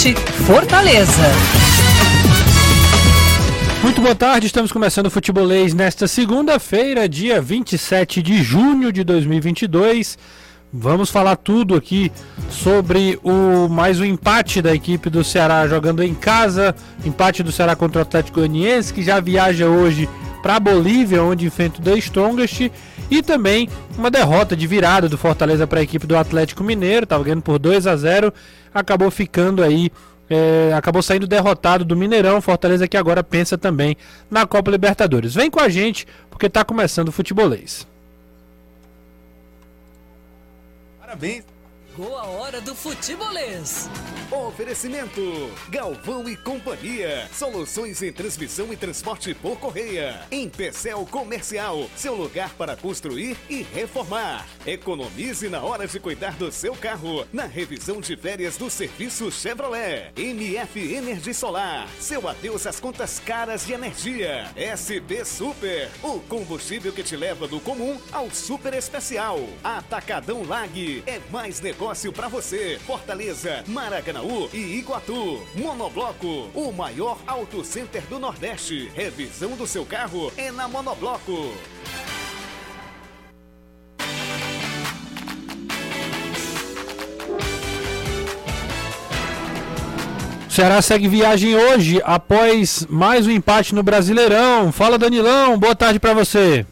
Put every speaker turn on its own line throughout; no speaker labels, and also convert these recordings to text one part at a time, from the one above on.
Esporte, Fortaleza.
Muito boa tarde, estamos começando o Futebolês nesta segunda-feira, dia 27 de junho de 2022. Vamos falar tudo aqui sobre o mais um empate da equipe do Ceará jogando em casa, empate do Ceará contra o Atlético Goianiense, que já viaja hoje para a Bolívia, onde enfrenta o The Strongest, e também uma derrota de virada do Fortaleza para a equipe do Atlético Mineiro, estava ganhando por 2 a 0, acabou ficando aí é, acabou saindo derrotado do Mineirão. Fortaleza que agora pensa também na Copa Libertadores. Vem com a gente, porque está começando o futebolês.
Parabéns.
Chegou a hora do futebolês.
Oferecimento: Galvão e Companhia. Soluções em transmissão e transporte por correia. Em Pecel Comercial, seu lugar para construir e reformar. Economize na hora de cuidar do seu carro. Na revisão de férias do serviço Chevrolet. MF Energia Solar. Seu adeus às contas caras de energia. SP Super. O combustível que te leva do comum ao super especial. Atacadão Lag. É mais negócio negócio para você. Fortaleza, Maracanaú e Iguatu. Monobloco, o maior auto center do Nordeste. Revisão do seu carro é na Monobloco.
Ceará segue viagem hoje após mais um empate no Brasileirão. Fala Danilão, boa tarde para você.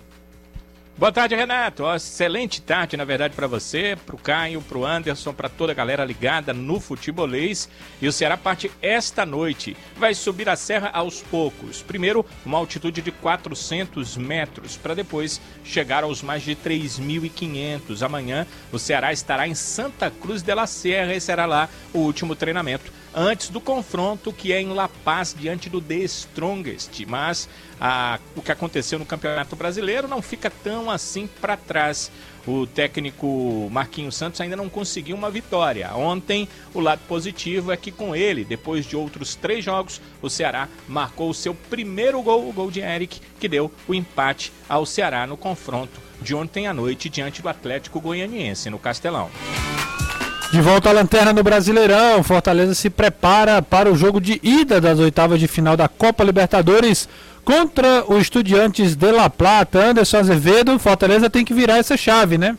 Boa tarde, Renato. Excelente tarde, na verdade, para você, para o Caio, para o Anderson, para toda a galera ligada no futebolês. E o Ceará parte esta noite. Vai subir a serra aos poucos. Primeiro, uma altitude de 400 metros, para depois chegar aos mais de 3.500. Amanhã, o Ceará estará em Santa Cruz de la Serra e será lá o último treinamento antes do confronto que é em La Paz diante do The Strongest. Mas a, o que aconteceu no Campeonato Brasileiro não fica tão assim para trás. O técnico Marquinhos Santos ainda não conseguiu uma vitória. Ontem, o lado positivo é que com ele, depois de outros três jogos, o Ceará marcou o seu primeiro gol, o gol de Eric, que deu o empate ao Ceará no confronto de ontem à noite diante do Atlético Goianiense no Castelão.
De volta à lanterna no Brasileirão, Fortaleza se prepara para o jogo de ida das oitavas de final da Copa Libertadores contra o Estudiantes de La Plata. Anderson Azevedo, Fortaleza tem que virar essa chave, né?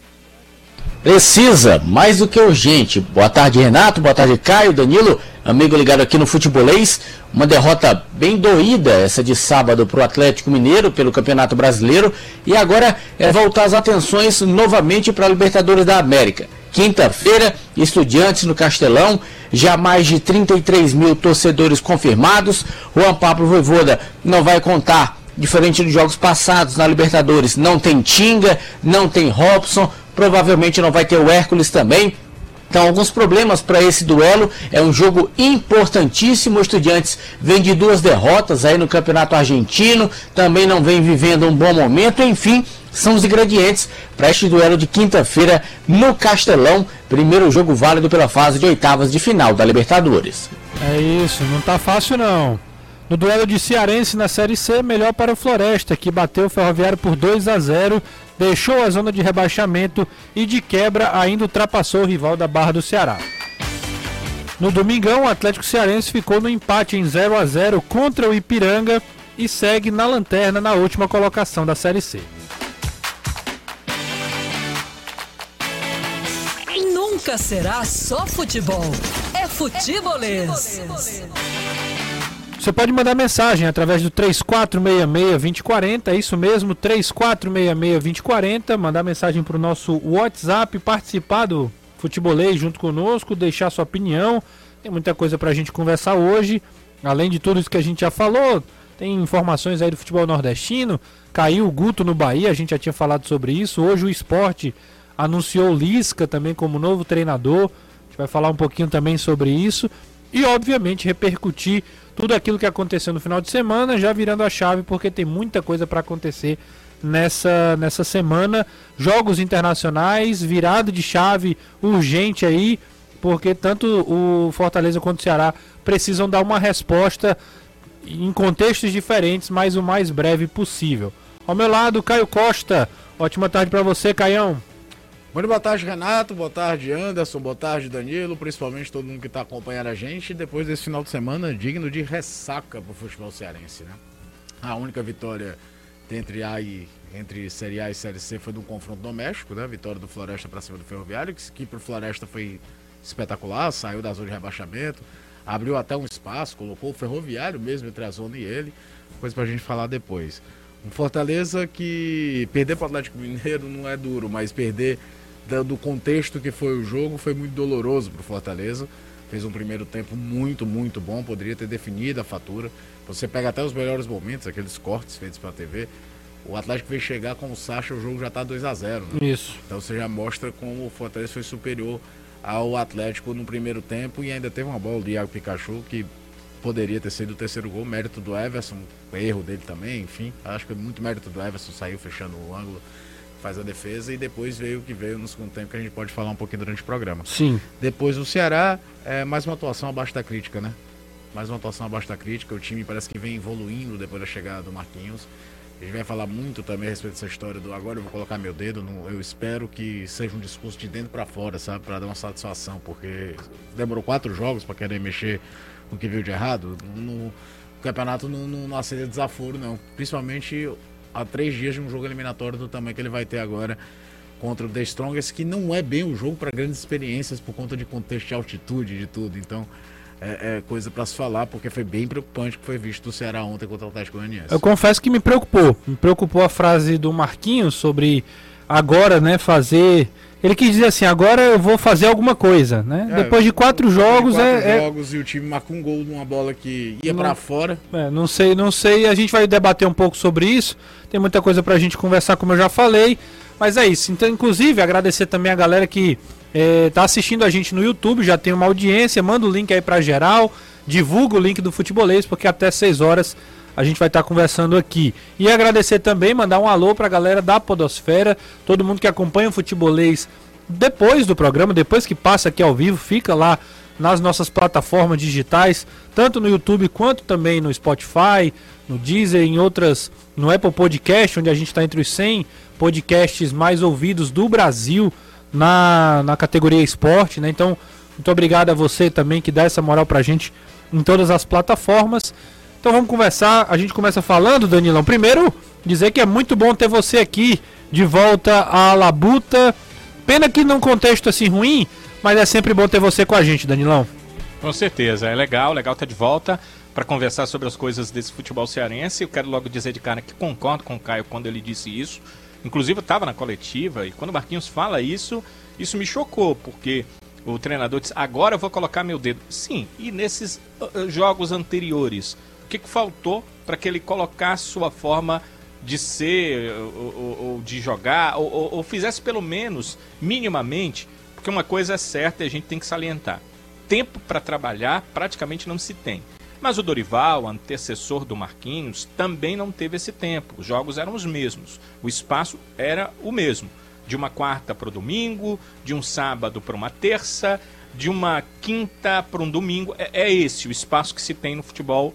Precisa, mais do que urgente. Boa tarde, Renato. Boa tarde, Caio, Danilo, amigo ligado aqui no Futebolês. Uma derrota bem doída, essa de sábado para o Atlético Mineiro pelo Campeonato Brasileiro. E agora é voltar as atenções novamente para a Libertadores da América. Quinta-feira, Estudiantes no Castelão, já mais de 33 mil torcedores confirmados. Juan Pablo Voivoda não vai contar, diferente dos jogos passados na Libertadores. Não tem Tinga, não tem Robson, provavelmente não vai ter o Hércules também. Então, alguns problemas para esse duelo. É um jogo importantíssimo. O Estudiantes vem de duas derrotas aí no Campeonato Argentino, também não vem vivendo um bom momento. Enfim, são os ingredientes para este duelo de quinta-feira no Castelão. Primeiro jogo válido pela fase de oitavas de final da Libertadores.
É isso, não tá fácil não. No duelo de Cearense na Série C, melhor para o Floresta, que bateu o Ferroviário por 2 a 0, deixou a zona de rebaixamento e de quebra ainda ultrapassou o rival da Barra do Ceará. No domingão, o Atlético Cearense ficou no empate em 0 a 0 contra o Ipiranga e segue na lanterna na última colocação da Série C.
Nunca será só futebol. É futebolês.
Você pode mandar mensagem através do 3466-2040, é isso mesmo, 3466-2040, mandar mensagem para o nosso WhatsApp, participar do Futebolês junto conosco, deixar sua opinião. Tem muita coisa para a gente conversar hoje, além de tudo isso que a gente já falou, tem informações aí do futebol nordestino, caiu o Guto no Bahia, a gente já tinha falado sobre isso, hoje o esporte anunciou Lisca também como novo treinador. A gente vai falar um pouquinho também sobre isso. E, obviamente, repercutir tudo aquilo que aconteceu no final de semana, já virando a chave, porque tem muita coisa para acontecer nessa, nessa semana. Jogos internacionais, virada de chave urgente aí, porque tanto o Fortaleza quanto o Ceará precisam dar uma resposta em contextos diferentes, mas o mais breve possível. Ao meu lado, Caio Costa. Ótima tarde para você, Caião.
Muito boa tarde, Renato. Boa tarde, Anderson. Boa tarde, Danilo. Principalmente todo mundo que está acompanhando a gente. Depois desse final de semana digno de ressaca para o futebol cearense, né? A única vitória entre A e entre Série A e Série C foi do confronto doméstico, né? Vitória do Floresta para cima do Ferroviário, que, que para o Floresta foi espetacular, saiu da zona de rebaixamento, abriu até um espaço, colocou o Ferroviário mesmo entre a zona e ele. Coisa para a gente falar depois. Um Fortaleza que perder para o Atlético Mineiro não é duro, mas perder do contexto que foi o jogo, foi muito doloroso para o Fortaleza. Fez um primeiro tempo muito, muito bom, poderia ter definido a fatura. Você pega até os melhores momentos, aqueles cortes feitos para a TV. O Atlético veio chegar com o Sacha, o jogo já está 2 a 0
né? Isso.
Então você já mostra como o Fortaleza foi superior ao Atlético no primeiro tempo e ainda teve uma bola do Iago Pikachu que poderia ter sido o terceiro gol, mérito do Everson, erro dele também, enfim. Acho que muito mérito do Everson, saiu fechando o ângulo faz a defesa e depois veio o que veio no segundo tempo que a gente pode falar um pouquinho durante o programa.
Sim.
Depois o Ceará, é mais uma atuação abaixo da crítica, né? Mais uma atuação abaixo da crítica. O time parece que vem evoluindo depois da chegada do Marquinhos. A gente vai falar muito também a respeito dessa história do agora eu vou colocar meu dedo. No, eu espero que seja um discurso de dentro para fora, sabe? Para dar uma satisfação, porque demorou quatro jogos para querer mexer no que viu de errado. No, no campeonato não, não, não aceita desaforo, não. Principalmente a três dias de um jogo eliminatório do tamanho que ele vai ter agora contra o The Strongest, que não é bem o jogo para grandes experiências por conta de contexto de altitude de tudo. Então, é, é coisa para se falar, porque foi bem preocupante o que foi visto do Ceará ontem contra o Atlético Goianiense.
Eu confesso que me preocupou. Me preocupou a frase do Marquinhos sobre agora, né, fazer ele quis dizer assim, agora eu vou fazer alguma coisa, né? É, Depois de quatro jogos
quatro
é,
é jogos é... e o time marcou um gol numa bola que ia para fora.
É, não sei, não sei. A gente vai debater um pouco sobre isso. Tem muita coisa pra gente conversar, como eu já falei. Mas é isso. Então, inclusive, agradecer também a galera que é, tá assistindo a gente no YouTube, já tem uma audiência. Manda o link aí pra geral. Divulga o link do futebolês, porque até 6 horas a gente vai estar tá conversando aqui. E agradecer também, mandar um alô para a galera da Podosfera, todo mundo que acompanha o futebolês depois do programa, depois que passa aqui ao vivo, fica lá nas nossas plataformas digitais, tanto no YouTube quanto também no Spotify, no Deezer, em outras, no Apple Podcast, onde a gente está entre os 100 podcasts mais ouvidos do Brasil na, na categoria esporte, né? Então, muito obrigado a você também que dá essa moral pra gente em todas as plataformas. Então vamos conversar. A gente começa falando, Danilão. Primeiro, dizer que é muito bom ter você aqui de volta à Labuta. Pena que num contexto assim ruim, mas é sempre bom ter você com a gente, Danilão.
Com certeza, é legal, legal estar de volta para conversar sobre as coisas desse futebol cearense. Eu quero logo dizer de cara que concordo com o Caio quando ele disse isso. Inclusive eu estava na coletiva e quando o Marquinhos fala isso, isso me chocou, porque o treinador disse: agora eu vou colocar meu dedo. Sim, e nesses uh, jogos anteriores, que, que faltou para que ele colocasse sua forma de ser ou, ou, ou de jogar, ou, ou, fizesse pelo menos minimamente, porque uma coisa é certa e a gente tem que salientar: tempo para trabalhar praticamente não se tem. Mas o Dorival, antecessor do Marquinhos, também não teve esse tempo. Os jogos eram os mesmos, o espaço era o mesmo. De uma quarta para o domingo, de um sábado para uma terça, de uma quinta para um domingo. É, é esse o espaço que se tem no futebol.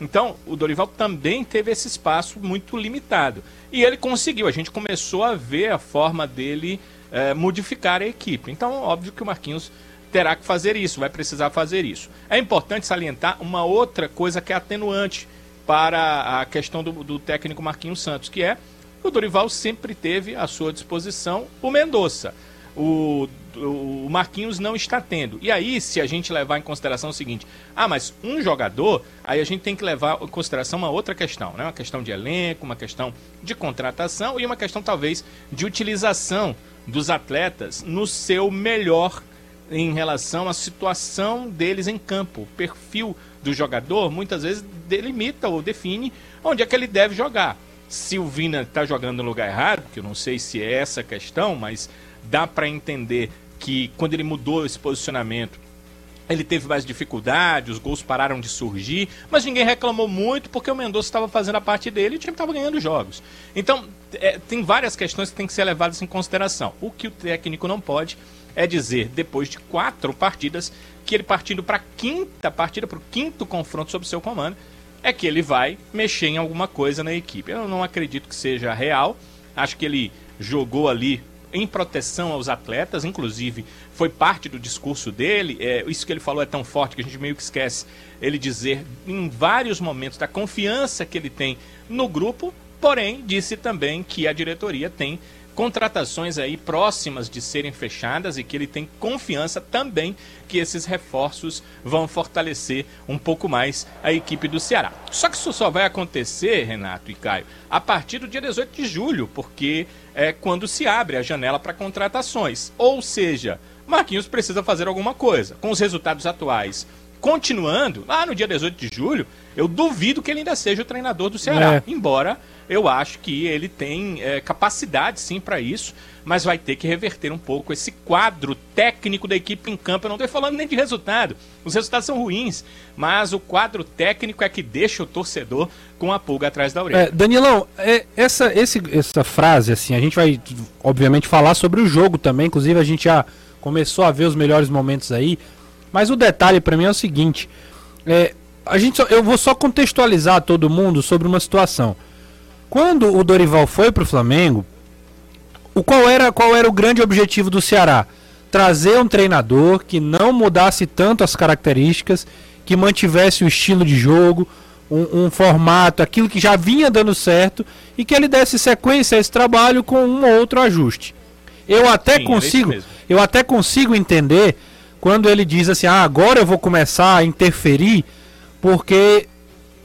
Então, o Dorival também teve esse espaço muito limitado. E ele conseguiu, a gente começou a ver a forma dele é, modificar a equipe. Então, óbvio que o Marquinhos terá que fazer isso, vai precisar fazer isso. É importante salientar uma outra coisa que é atenuante para a questão do, do técnico Marquinhos Santos, que é o Dorival sempre teve à sua disposição o Mendonça o, o Marquinhos não está tendo. E aí, se a gente levar em consideração o seguinte, ah, mas um jogador, aí a gente tem que levar em consideração uma outra questão, né? Uma questão de elenco, uma questão de contratação e uma questão talvez de utilização dos atletas no seu melhor em relação à situação deles em campo. O perfil do jogador muitas vezes delimita ou define onde é que ele deve jogar. Se o Vina está jogando no lugar errado, que eu não sei se é essa a questão, mas dá para entender que quando ele mudou esse posicionamento, ele teve mais dificuldade, os gols pararam de surgir, mas ninguém reclamou muito porque o Mendonça estava fazendo a parte dele e o time estava ganhando jogos. Então, é, tem várias questões que têm que ser levadas em consideração. O que o técnico não pode é dizer, depois de quatro partidas, que ele partindo para a quinta partida, para o quinto confronto sob seu comando, é que ele vai mexer em alguma coisa na equipe. Eu não acredito que seja real. Acho que ele jogou ali em proteção aos atletas, inclusive foi parte do discurso dele. É, isso que ele falou é tão forte que a gente meio que esquece ele dizer em vários momentos da confiança que ele tem no grupo, porém disse também que a diretoria tem contratações aí próximas de serem fechadas e que ele tem confiança também que esses reforços vão fortalecer um pouco mais a equipe do Ceará. Só que isso só vai acontecer, Renato e Caio, a partir do dia 18 de julho, porque é quando se abre a janela para contratações. Ou seja, Marquinhos precisa fazer alguma coisa. Com os resultados atuais continuando, lá no dia 18 de julho, eu duvido que ele ainda seja o treinador do Ceará. É. Embora eu acho que ele tem é, capacidade sim para isso, mas vai ter que reverter um pouco esse quadro técnico da equipe em campo. Eu não estou falando nem de resultado, os resultados são ruins, mas o quadro técnico é que deixa o torcedor com a pulga atrás da orelha.
É, Danilão, é, essa, esse, essa frase, assim, a gente vai obviamente falar sobre o jogo também, inclusive a gente já começou a ver os melhores momentos aí, mas o detalhe para mim é o seguinte: é, a gente só, eu vou só contextualizar todo mundo sobre uma situação. Quando o Dorival foi para o Flamengo, o qual era, qual era o grande objetivo do Ceará? Trazer um treinador que não mudasse tanto as características, que mantivesse o estilo de jogo, um, um, formato, aquilo que já vinha dando certo e que ele desse sequência a esse trabalho com um ou outro ajuste. Eu até Sim, consigo, eu até consigo entender quando ele diz assim: "Ah, agora eu vou começar a interferir", porque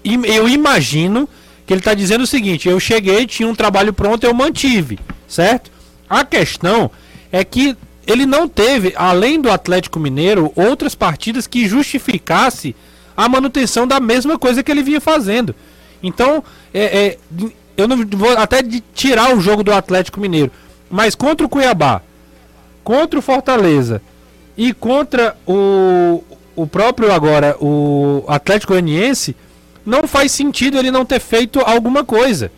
eu imagino que ele está dizendo o seguinte: eu cheguei, tinha um trabalho pronto, eu mantive, certo? A questão é que ele não teve, além do Atlético Mineiro, outras partidas que justificasse a manutenção da mesma coisa que ele vinha fazendo. Então, é, é, eu não vou até de tirar o jogo do Atlético Mineiro, mas contra o Cuiabá, contra o Fortaleza e contra o, o próprio agora o Atlético Goianiense, não faz sentido ele não ter feito alguma coisa.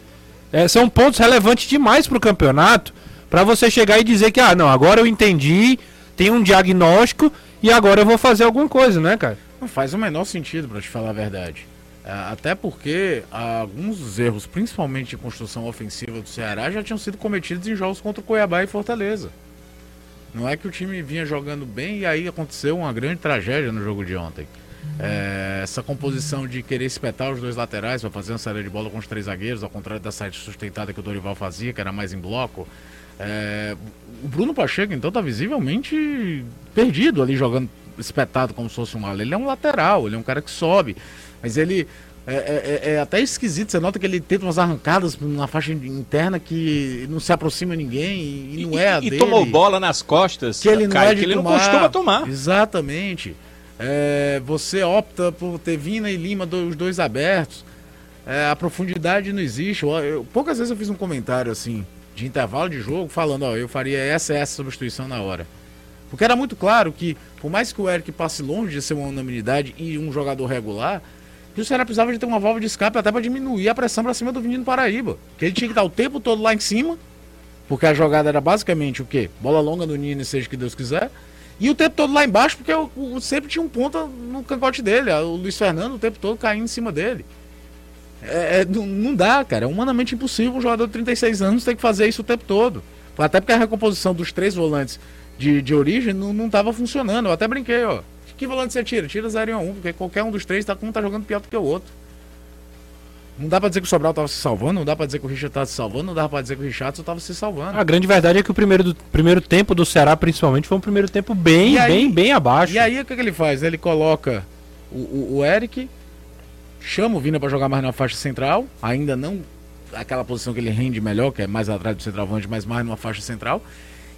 É, são pontos relevantes demais para o campeonato para você chegar e dizer que, ah, não, agora eu entendi, tem um diagnóstico e agora eu vou fazer alguma coisa, né, cara?
Não faz o menor sentido, para te falar a verdade. É, até porque alguns erros, principalmente de construção ofensiva do Ceará, já tinham sido cometidos em jogos contra o Cuiabá e Fortaleza. Não é que o time vinha jogando bem e aí aconteceu uma grande tragédia no jogo de ontem. É, essa composição de querer espetar os dois laterais para fazer uma saída de bola com os três zagueiros, ao contrário da saída sustentada que o Dorival fazia, que era mais em bloco. É, o Bruno Pacheco, então, tá visivelmente perdido ali, jogando espetado como se fosse um ala. Ele é um lateral, ele é um cara que sobe, mas ele é, é, é, é, até esquisito. Você nota que ele tenta umas arrancadas na faixa interna que não se aproxima ninguém e, não é a
e,
dele.
E tomou bola nas costas,
que ele não, é que
ele
tomar.
não costuma tomar.
Exatamente. É, você opta por ter Vina e Lima, os dois abertos. É, a profundidade não existe. Eu, eu, poucas vezes eu fiz um comentário assim, de intervalo de jogo, falando, ó, eu faria essa e essa substituição na hora. Porque era muito claro que, por mais que o Eric passe longe de ser uma unanimidade e um jogador regular, que o Ceará precisava de ter uma válvula de escape até para diminuir a pressão para cima do Vinícius Paraíba. Que ele tinha que estar o tempo todo lá em cima, porque a jogada era basicamente o quê? Bola longa do Nino, seja que Deus quiser. E o tempo todo lá embaixo, porque o, o, sempre tinha um ponta no cangote dele. O Luiz Fernando o tempo todo caindo em cima dele. É, é, não, dá, cara. É humanamente impossível um jogador de 36 anos ter que fazer isso o tempo todo. Até porque a recomposição dos três volantes de, de origem não estava funcionando. Eu até brinquei, ó. Que volante você tira? Tira 0 e 1, um, porque qualquer um dos três tá, um tá jogando pior do que o outro. Não dá pra dizer que o Sobral tava se salvando, não dá pra dizer que o Richard tava se salvando, não dá pra dizer que o Richardson tava se salvando.
A grande verdade é que o primeiro, do, primeiro tempo do Ceará, principalmente, foi um primeiro tempo bem, aí, bem, bem abaixo.
E aí o que, que ele faz? Ele coloca o, o, o Eric, chama o Vina para jogar mais na faixa central, ainda não aquela posição que ele rende melhor, que é mais atrás do centroavante, mas mais numa faixa central.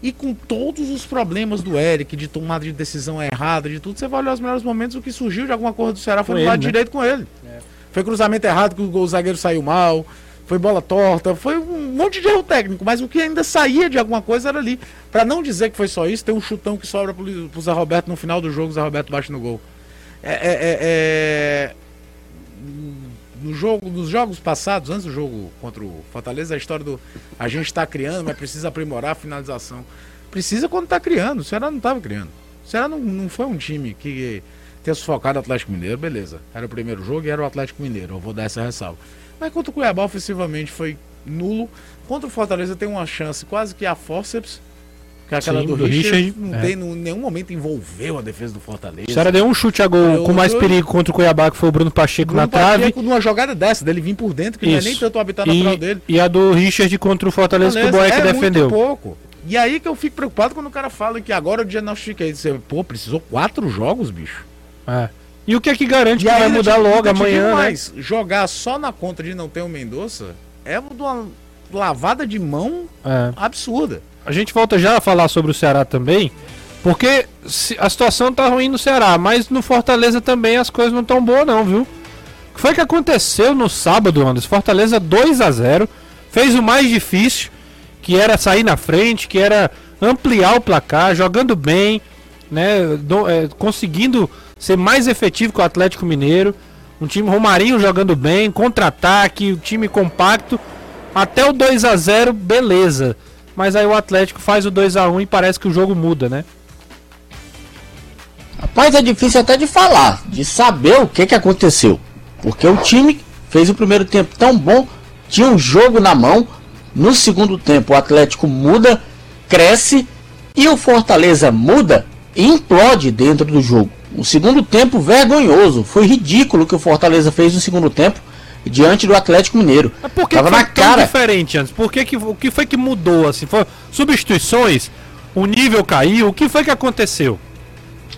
E com todos os problemas do Eric, de tomada de decisão errada, de tudo, você vai olhar os melhores momentos, o que surgiu de alguma coisa do Ceará foi, do lado né? direito com ele. É. Foi cruzamento errado que o zagueiro saiu mal, foi bola torta, foi um monte de erro técnico, mas o que ainda saía de alguma coisa era ali. Para não dizer que foi só isso, tem um chutão que sobra pro, pro Zé Roberto no final do jogo, o Zé Roberto bate no gol. É, é, é, No jogo, nos jogos passados, antes do jogo contra o Fortaleza, a história do a gente está criando, mas precisa aprimorar a finalização. Precisa quando está criando, o Ceará não estava criando. O Ceará não, não foi um time que ter sufocado o Atlético Mineiro, beleza. Era o primeiro jogo e era o Atlético Mineiro. Eu vou dar essa ressalva. Mas contra o Cuiabá, ofensivamente, foi nulo. Contra o Fortaleza tem uma chance quase que a forceps Que aquela
Sim,
do,
do
Richard, não
é.
tem, em nenhum momento envolveu a defesa do Fortaleza.
O Ceará deu um chute a gol
Eu-
com mais
eu-
perigo contra o Cuiabá, que foi o Bruno Pacheco
Bruno
na trave.
Pacheco, numa jogada dessa, dele vir por dentro, que não é nem
Isso.
tanto o habitat natural
E,
dele.
e a do Richard contra o Fortaleza, que o Boeck
é
defendeu.
muito pouco. E aí que eu fico preocupado quando o cara fala que agora eu diagnostiquei. Você, pô, precisou quatro jogos, bicho.
É. E o que é que garante que
aí
vai mudar
te-
logo amanhã, né?
mais, Jogar só na conta de não ter o Mendonça é uma lavada de mão
É.
absurda.
A gente volta já a falar sobre o Ceará também, porque a situação tá ruim no Ceará, mas no Fortaleza também as coisas não estão boas não, viu? O que foi que aconteceu no sábado, Anderson? Fortaleza 2 a 0 fez o mais difícil, que era sair na frente, que era ampliar o placar, jogando bem, né, do- é, conseguindo ser mais efetivo que o Atlético Mineiro. Um time Romarinho jogando bem, contra-ataque, o time compacto. Até o 2 a 0 beleza. Mas aí o Atlético faz o 2 a 1 e parece que o jogo muda, né?
Rapaz, é difícil até de falar, de saber o que, que aconteceu. Porque o time fez o primeiro tempo tão bom, tinha um jogo na mão. No segundo tempo, o Atlético muda, cresce e o Fortaleza muda e implode dentro do jogo. O segundo tempo vergonhoso, foi ridículo o que o Fortaleza fez no segundo tempo diante do Atlético Mineiro.
Mas por que,
Tava
que foi
na
tão
cara.
diferente antes? Por que, que o que foi que mudou assim? Foi substituições? O nível caiu? O que foi que aconteceu?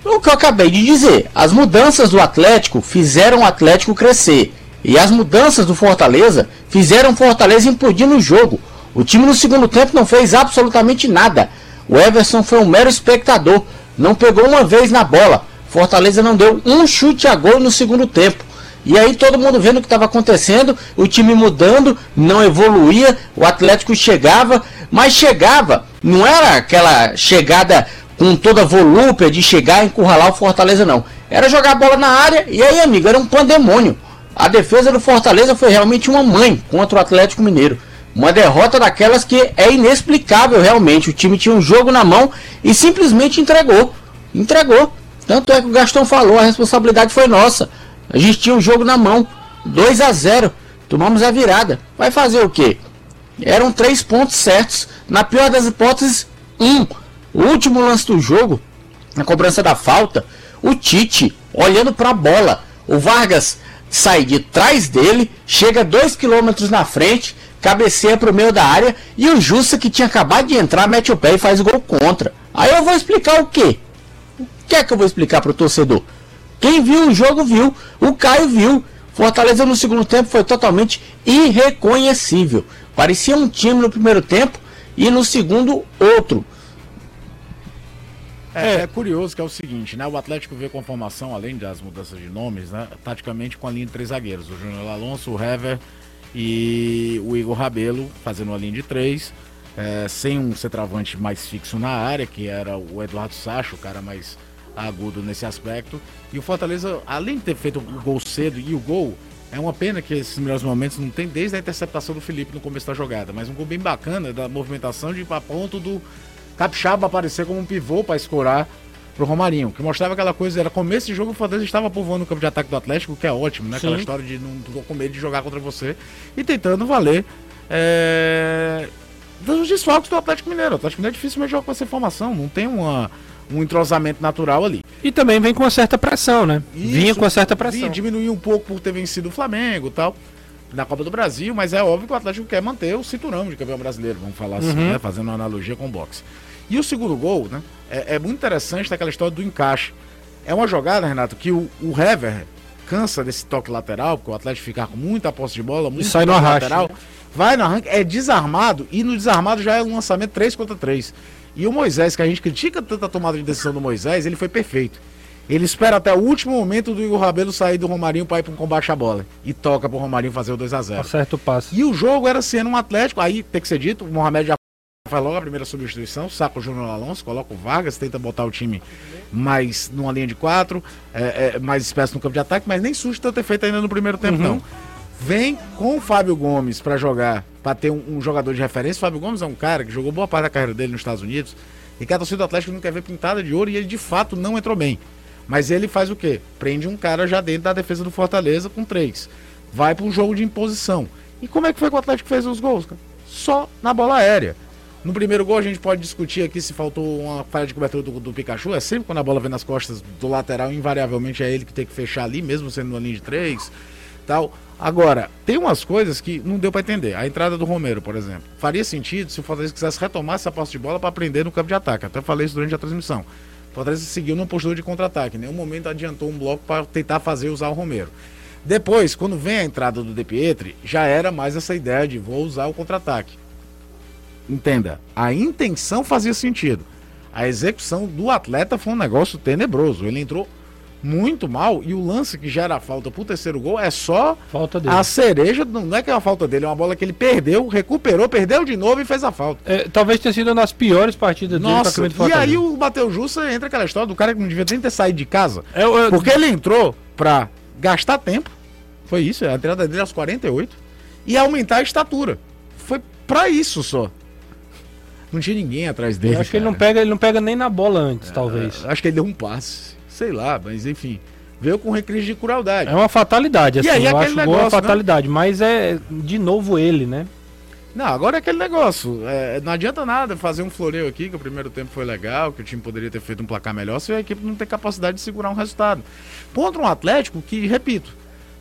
O que eu acabei de dizer, as mudanças do Atlético fizeram o Atlético crescer. E as mudanças do Fortaleza fizeram o Fortaleza implodir no jogo. O time no segundo tempo não fez absolutamente nada. O Everson foi um mero espectador, não pegou uma vez na bola. Fortaleza não deu um chute a gol no segundo tempo. E aí todo mundo vendo o que estava acontecendo, o time mudando, não evoluía, o Atlético chegava, mas chegava, não era aquela chegada com toda a volúpia de chegar e encurralar o Fortaleza não. Era jogar a bola na área e aí, amigo, era um pandemônio. A defesa do Fortaleza foi realmente uma mãe contra o Atlético Mineiro. Uma derrota daquelas que é inexplicável realmente. O time tinha um jogo na mão e simplesmente entregou. Entregou. Tanto é que o Gastão falou, a responsabilidade foi nossa. A gente tinha um jogo na mão. 2 a 0 Tomamos a virada. Vai fazer o quê? Eram três pontos certos. Na pior das hipóteses, um. O último lance do jogo, na cobrança da falta, o Tite olhando para a bola. O Vargas sai de trás dele, chega dois quilômetros na frente, cabeceia para o meio da área e o Justa que tinha acabado de entrar mete o pé e faz gol contra. Aí eu vou explicar o quê? O que é que eu vou explicar para o torcedor? Quem viu o jogo viu, o Caio viu. Fortaleza no segundo tempo foi totalmente irreconhecível. Parecia um time no primeiro tempo e no segundo outro.
É, é curioso que é o seguinte, né? O Atlético veio com a formação, além das mudanças de nomes, né? Taticamente com a linha de três zagueiros. O Júnior Alonso, o Hever e o Igor Rabelo fazendo uma linha de três. é, sem um centroavante mais fixo na área, que era o Eduardo Sacho, o cara mais agudo nesse aspecto. E o Fortaleza, além de ter feito o gol cedo e o gol, é uma pena que esses melhores momentos não tem desde a interceptação do Felipe no começo da jogada, mas um gol bem bacana da movimentação de ir pra ponto do Capixaba aparecer como um pivô para escorar pro Romarinho, que mostrava aquela coisa, era começo de jogo, o Fortaleza estava povoando o campo de ataque do Atlético, que é ótimo, né? Aquela
Sim.
história de não tô com medo de jogar contra você e tentando valer é, dos desfalques do Atlético Mineiro. O Atlético Mineiro dificilmente joga com essa formação, não tem uma, um entrosamento natural ali.
E também vem com uma certa pressão, né? Vinha
Isso,
com uma certa pressão.
vinha, diminuiu um pouco por ter vencido o Flamengo e tal, na Copa do Brasil, mas é óbvio que o Atlético quer manter o cinturão de campeão brasileiro, vamos falar assim,
Uhum.
né? Fazendo uma analogia com o boxe. E o segundo gol, né? É, é muito interessante daquela história do encaixe. É uma jogada, Renato, que o, o Hever cansa desse toque lateral, porque o Atlético fica com muita posse de bola, muito
sai no
toque
arraste,
lateral,
né?
vai no arranque, é desarmado, e no desarmado já é um lançamento 3 contra 3. E o Moisés, que a gente critica tanto a tomada de decisão do Moisés, ele foi perfeito. Ele espera até o último momento do Igor Rabelo sair do Romarinho para ir para um combate a bola. E toca pro Romarinho fazer o 2 a 0
Acerta o passe.
E o jogo era sendo um Atlético, aí tem que ser dito, o Mohamed já faz logo a primeira substituição, saca o Júnior Alonso, coloca o Vargas, tenta botar o time mais numa linha de quatro, é, é, mais espécie no campo de ataque, mas nem susto ter feito ainda no primeiro tempo, não. Vem com o Fábio Gomes para jogar, para ter um, um jogador de referência. Fábio Gomes é um cara que jogou boa parte da carreira dele nos Estados Unidos e que a torcida do Atlético não quer ver pintada de ouro e ele de fato não entrou bem. Mas ele faz o quê? Prende um cara já dentro da defesa do Fortaleza com três. Vai para um jogo de imposição. E como é que foi que o Atlético fez os gols? Só na bola aérea. No primeiro gol a gente pode discutir aqui se faltou uma falha de cobertura do, do Pikachu. É sempre quando a bola vem nas costas do lateral, invariavelmente é ele que tem que fechar ali, mesmo sendo uma linha de três. Tal. Agora, tem umas coisas que não deu para entender. A entrada do Romero, por exemplo. Faria sentido se o Fortaleza quisesse retomar essa posse de bola para prender no campo de ataque. Até falei isso durante a transmissão. O Fortaleza seguiu numa postura de contra-ataque. Em nenhum momento adiantou um bloco para tentar fazer usar o Romero. Depois, quando vem a entrada do De Pietri, já era mais essa ideia de vou usar o contra-ataque. Entenda, a intenção fazia sentido. A execução do atleta foi um negócio tenebroso. Ele entrou muito mal e o lance que gera a falta pro terceiro gol é só
Falta dele.
a cereja, não é que é uma falta dele, é uma bola que ele perdeu, recuperou, perdeu de novo e fez a falta.
É, talvez tenha sido uma das piores partidas dele
Nossa,
camisa do
e aí o Bateu Jussa entra aquela história do cara que não devia nem ter saído de casa.
É, é,
Porque ele entrou pra gastar tempo, foi isso, a entrada dele aos 48, e aumentar a estatura. Foi pra isso só. Não tinha ninguém atrás dele.
eu acho que ele não
cara.
pega, ele não pega nem na bola antes, talvez.
Acho que ele deu um passe. Sei lá, mas enfim. Veio com recris de crueldade.
É uma fatalidade, assim.
E aí,
eu acho o gol uma
negócio, né?
fatalidade, mas é de novo ele, né?
Não, agora é aquele negócio. é, não adianta nada fazer um floreio aqui, que o primeiro tempo foi legal, que o time poderia ter feito um placar melhor, se a equipe não tem capacidade de segurar um resultado. Contra um Atlético que, repito,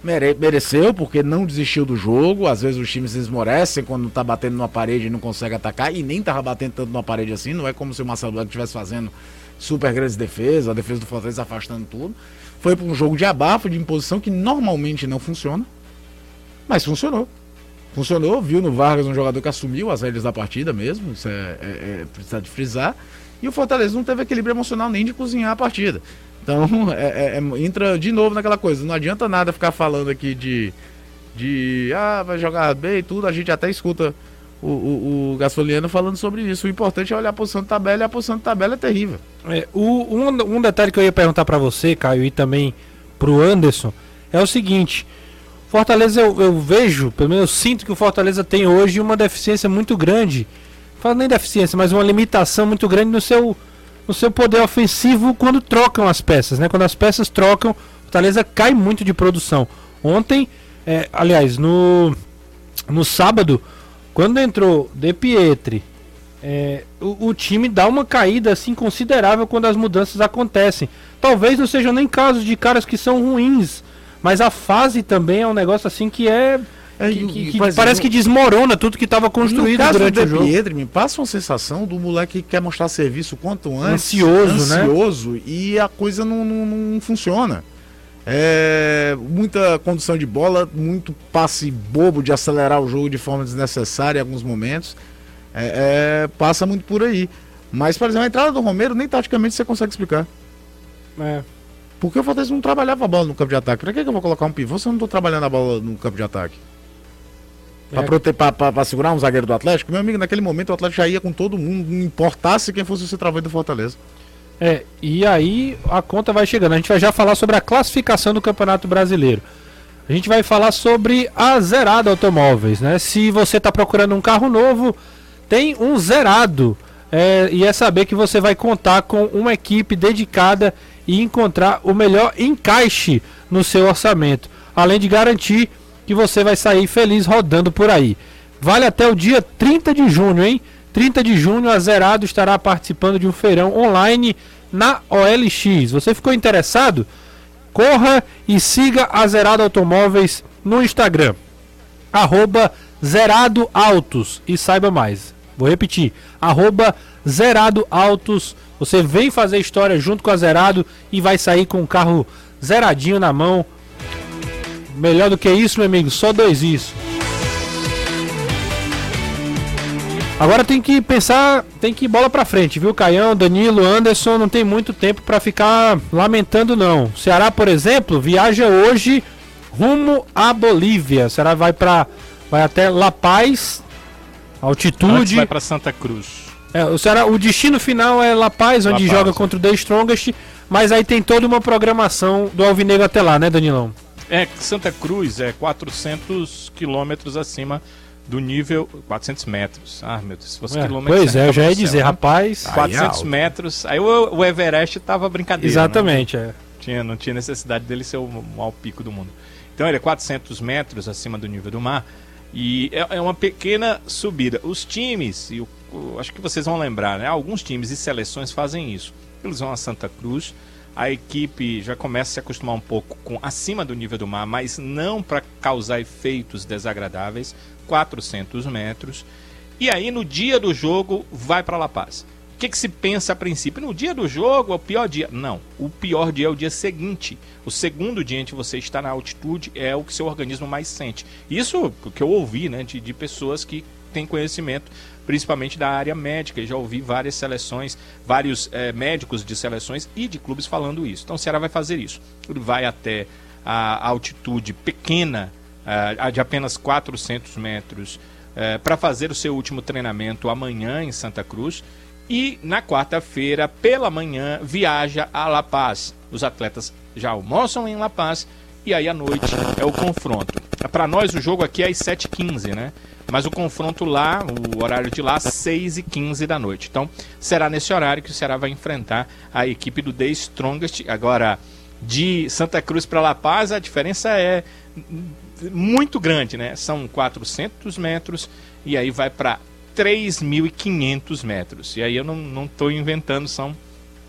mere- mereceu, porque não desistiu do jogo. Às vezes os times esmorecem quando tá batendo numa parede e não consegue atacar, e nem tava batendo tanto numa parede assim. Não é como se o Marcelo Blanco estivesse fazendo super grandes defesas, a defesa do Fortaleza afastando tudo. Foi para um jogo de abafo, de imposição, que normalmente não funciona, mas funcionou. Funcionou, viu no Vargas um jogador que assumiu as rédeas da partida mesmo, isso é, é, é de frisar. E o Fortaleza não teve equilíbrio emocional nem de cozinhar a partida. Então, é- é- é- entra de novo naquela coisa. Não adianta nada ficar falando aqui de, de ah, vai jogar bem e tudo. A gente até escuta o, o, o Gasoliano falando sobre isso. O importante é olhar a posição de tabela e a posição de tabela é terrível.
É, o, um, um detalhe que eu ia perguntar pra você, Caio, e também pro Anderson, é o seguinte. Fortaleza, eu, eu vejo, pelo menos eu sinto que o Fortaleza tem hoje uma deficiência muito grande. Não falo nem deficiência, mas uma limitação muito grande no seu, no seu poder ofensivo quando trocam as peças, né? Quando as peças trocam, Fortaleza cai muito de produção. Ontem, é, aliás, no, no sábado, quando entrou De Pietri, é, o, o time dá uma caída assim considerável quando as mudanças acontecem. Talvez não sejam nem casos de caras que são ruins, mas a fase também é um negócio assim que é.
É,
que- que- que parece que desmorona tudo que estava construído
no caso
durante
do
o
De
jogo.
Pietri, me passa uma sensação do moleque que quer mostrar serviço quanto antes.
Ansioso, né?
ansioso, e a coisa não, não, não funciona. É, muita condução de bola, muito passe bobo de acelerar o jogo de forma desnecessária em alguns momentos. É, é, passa muito por aí. Mas, por exemplo, a entrada do Romero nem taticamente você consegue explicar.
É.
Porque o Fortaleza não trabalhava a bola no campo de ataque. Pra que, que eu vou colocar um pivô se eu não tô trabalhando a bola no campo de ataque? Pra,
É.
prote- pra- pra- pra segurar um zagueiro do Atlético? Meu amigo, naquele momento o Atlético já ia com todo mundo, não importasse quem fosse o centroavante do Fortaleza.
É, e aí a conta vai chegando. A gente vai já falar sobre a classificação do Campeonato Brasileiro. A gente vai falar sobre a Zerada Automóveis, né? Se você está procurando um carro novo, tem um zerado. É, e é saber que você vai contar com uma equipe dedicada e encontrar o melhor encaixe no seu orçamento. Além de garantir que você vai sair feliz rodando por aí. Vale até o dia 30 de junho, hein? 30 de junho, a Zerado estará participando de um feirão online na OLX. Você ficou interessado? Corra e siga a Zerado Automóveis no Instagram, arroba Zerado Autos e saiba mais. Vou repetir, arroba Zerado Autos. Você vem fazer história junto com a Zerado e vai sair com um carro zeradinho na mão. Melhor do que isso, meu amigo, só dois isso. Agora tem que pensar, tem que ir bola pra frente, viu? Caião, Danilo, Anderson, não tem muito tempo pra ficar lamentando não. O Ceará, por exemplo, viaja hoje rumo à Bolívia. O Ceará vai para vai até La Paz,
Antes
altitude.
vai pra Santa Cruz.
É, o, Ceará, o destino final é La Paz,
La
onde
Paz,
joga
é.
contra o The Strongest, mas aí tem toda uma programação do Alvinegro até lá, né, Danilão?
É, Santa Cruz é 400 quilômetros acima do nível. 400 metros. Ah, meu Deus, se fosse
É,
quilômetros.
pois é, eu já ia dizer,
céu, né?
rapaz.
Aí é
400
alto.
metros. Aí o, o Everest tava brincadeira. né?
Exatamente, é.
Tinha, não tinha necessidade dele ser o maior pico do mundo. Então ele é 400 metros acima do nível do mar. E é, é uma pequena subida. Os times e o, acho que vocês vão lembrar, né? Alguns times e seleções fazem isso. Eles vão a Santa Cruz, a equipe já começa a se acostumar um pouco com acima do nível do mar, mas não para causar efeitos desagradáveis, 400 metros. E aí no dia do jogo vai para La Paz. O que, que, se pensa a princípio? No dia do jogo é o pior dia. Não, o pior dia é o dia seguinte. O segundo dia em que você está na altitude é o que seu organismo mais sente. Isso que eu ouvi né, de, de pessoas que têm conhecimento, principalmente da área médica. Eu já ouvi várias seleções, vários é, médicos de seleções e de clubes falando isso. Então o Ceará vai fazer isso. Ele vai até a altitude pequena, a, de apenas 400 metros, é, para fazer o seu último treinamento amanhã em Santa Cruz e na quarta-feira, pela manhã, viaja a La Paz. Os atletas já almoçam em La Paz e aí à noite é o confronto. Para nós o jogo aqui é às 7h15, né? Mas o confronto lá, o horário de lá, 6 e 15 da noite. Então, será nesse horário que o Ceará vai enfrentar a equipe do The Strongest. Agora, de Santa Cruz para La Paz, a diferença é muito grande, né? São 400 metros e aí vai para 3.500 metros. E aí eu não estou inventando, são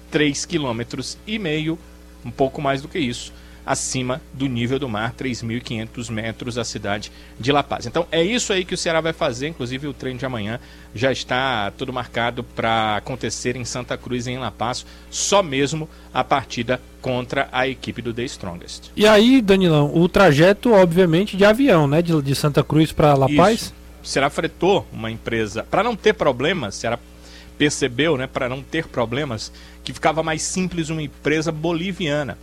3 quilômetros e meio, um pouco mais do que isso, acima do nível do mar, 3.500 metros a cidade de La Paz. Então é isso aí que o Ceará vai fazer, inclusive o treino de amanhã já está tudo marcado para acontecer em Santa Cruz e em La Paz, só mesmo a partida contra a equipe do The Strongest.
E aí, Danilão, o trajeto obviamente de avião, né, de, de Santa Cruz para La Paz? Isso.
Será fretou uma empresa para não ter problemas, Será percebeu, né, para não ter problemas, que ficava mais simples uma empresa boliviana.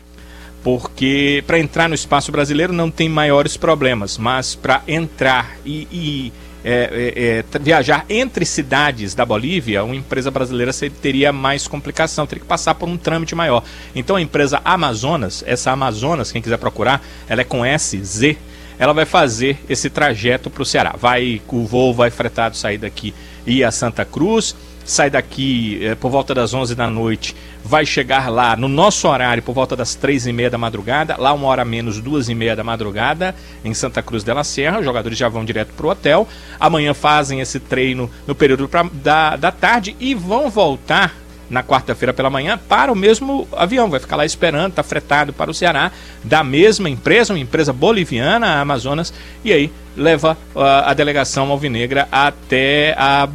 Porque para entrar no espaço brasileiro não tem maiores problemas, mas para entrar e, e é, é, é, viajar entre cidades da Bolívia, uma empresa brasileira teria mais complicação, teria que passar por um trâmite maior. Então a empresa Amazonas, essa Amazonas, quem quiser procurar, ela é com SZ ela vai fazer esse trajeto para o Ceará. Vai, o voo vai fretado sair daqui e ir a Santa Cruz, sai daqui é, por volta das 11 da noite, vai chegar lá no nosso horário por volta das 3 e meia da madrugada, lá uma hora menos, duas e meia da madrugada, em Santa Cruz de la Serra, os jogadores já vão direto para o hotel, amanhã fazem esse treino no período pra, da, da tarde e vão voltar na quarta-feira pela manhã para o mesmo avião. Vai ficar lá esperando, está fretado para o Ceará, da mesma empresa, uma empresa boliviana, a Amazonas, e aí leva uh, a delegação alvinegra até a,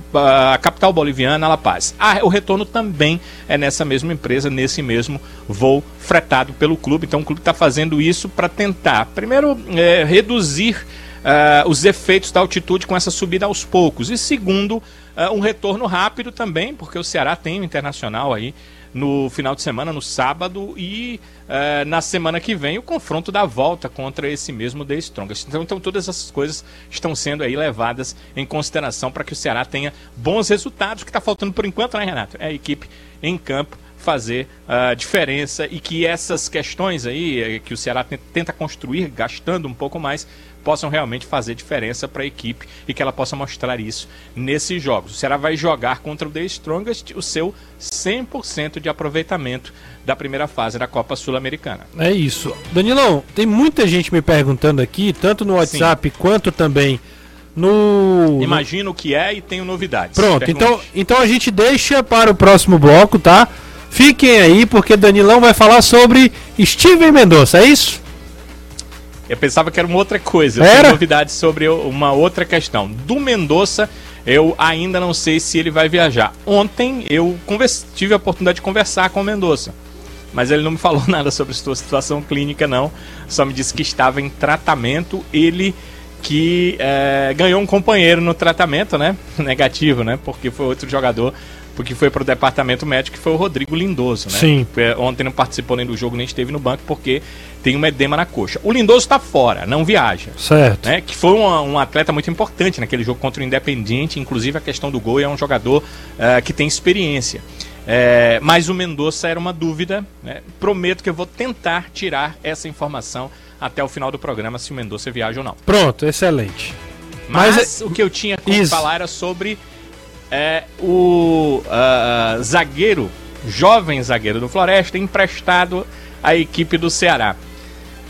a, capital boliviana, La Paz. Ah, o retorno também é nessa mesma empresa, nesse mesmo voo fretado pelo clube. Então o clube está fazendo isso para tentar, primeiro, é, reduzir uh, os efeitos da altitude com essa subida aos poucos, e segundo, Uh, um retorno rápido também, porque o Ceará tem o Internacional aí no final de semana, no sábado, e uh, na semana que vem o confronto da volta contra esse mesmo The Strongest. Então, então todas essas coisas estão sendo aí levadas em consideração para que o Ceará tenha bons resultados. O que está faltando por enquanto, né, Renato? É a equipe em campo fazer a uh, diferença e que essas questões aí eh, que o Ceará tenta construir, gastando um pouco mais, possam realmente fazer diferença para a equipe e que ela possa mostrar isso nesses jogos. O Ceará vai jogar contra o The Strongest o seu 100% de aproveitamento da primeira fase da Copa Sul-Americana.
É isso. Danilão, tem muita gente me perguntando aqui, tanto no WhatsApp Sim. quanto também no.
Imagino que é e tenho novidades.
Pronto, então, então a gente deixa para o próximo bloco, tá? Fiquem aí, porque Danilão vai falar sobre Steven Mendonça, é isso?
Eu pensava que era uma outra coisa. Eu era? tenho novidades sobre uma outra questão. Do Mendonça, eu ainda não sei se ele vai viajar. Ontem eu tive a oportunidade de conversar com o Mendonça. Mas ele não me falou nada sobre sua situação clínica, não. Só me disse que estava em tratamento. Ele que é, ganhou um companheiro no tratamento, né? Negativo, né? Porque foi outro jogador porque foi para o departamento médico que foi o Rodrigo Lindoso, né?
Sim.
Ontem não participou nem do jogo, nem esteve no banco, porque tem um edema na coxa. O Lindoso está fora, não viaja.
Certo.
Né? Que foi um, um, atleta muito importante naquele jogo contra o Independiente, inclusive a questão do gol, é um jogador uh, que tem experiência. É, mas o Mendonça era uma dúvida. Né? Prometo que eu vou tentar tirar essa informação até o final do programa se o Mendonça viaja ou não.
Pronto, excelente.
Mas, Mas o que eu tinha que falar era sobre é o uh, zagueiro, jovem zagueiro do Floresta, emprestado à equipe do Ceará.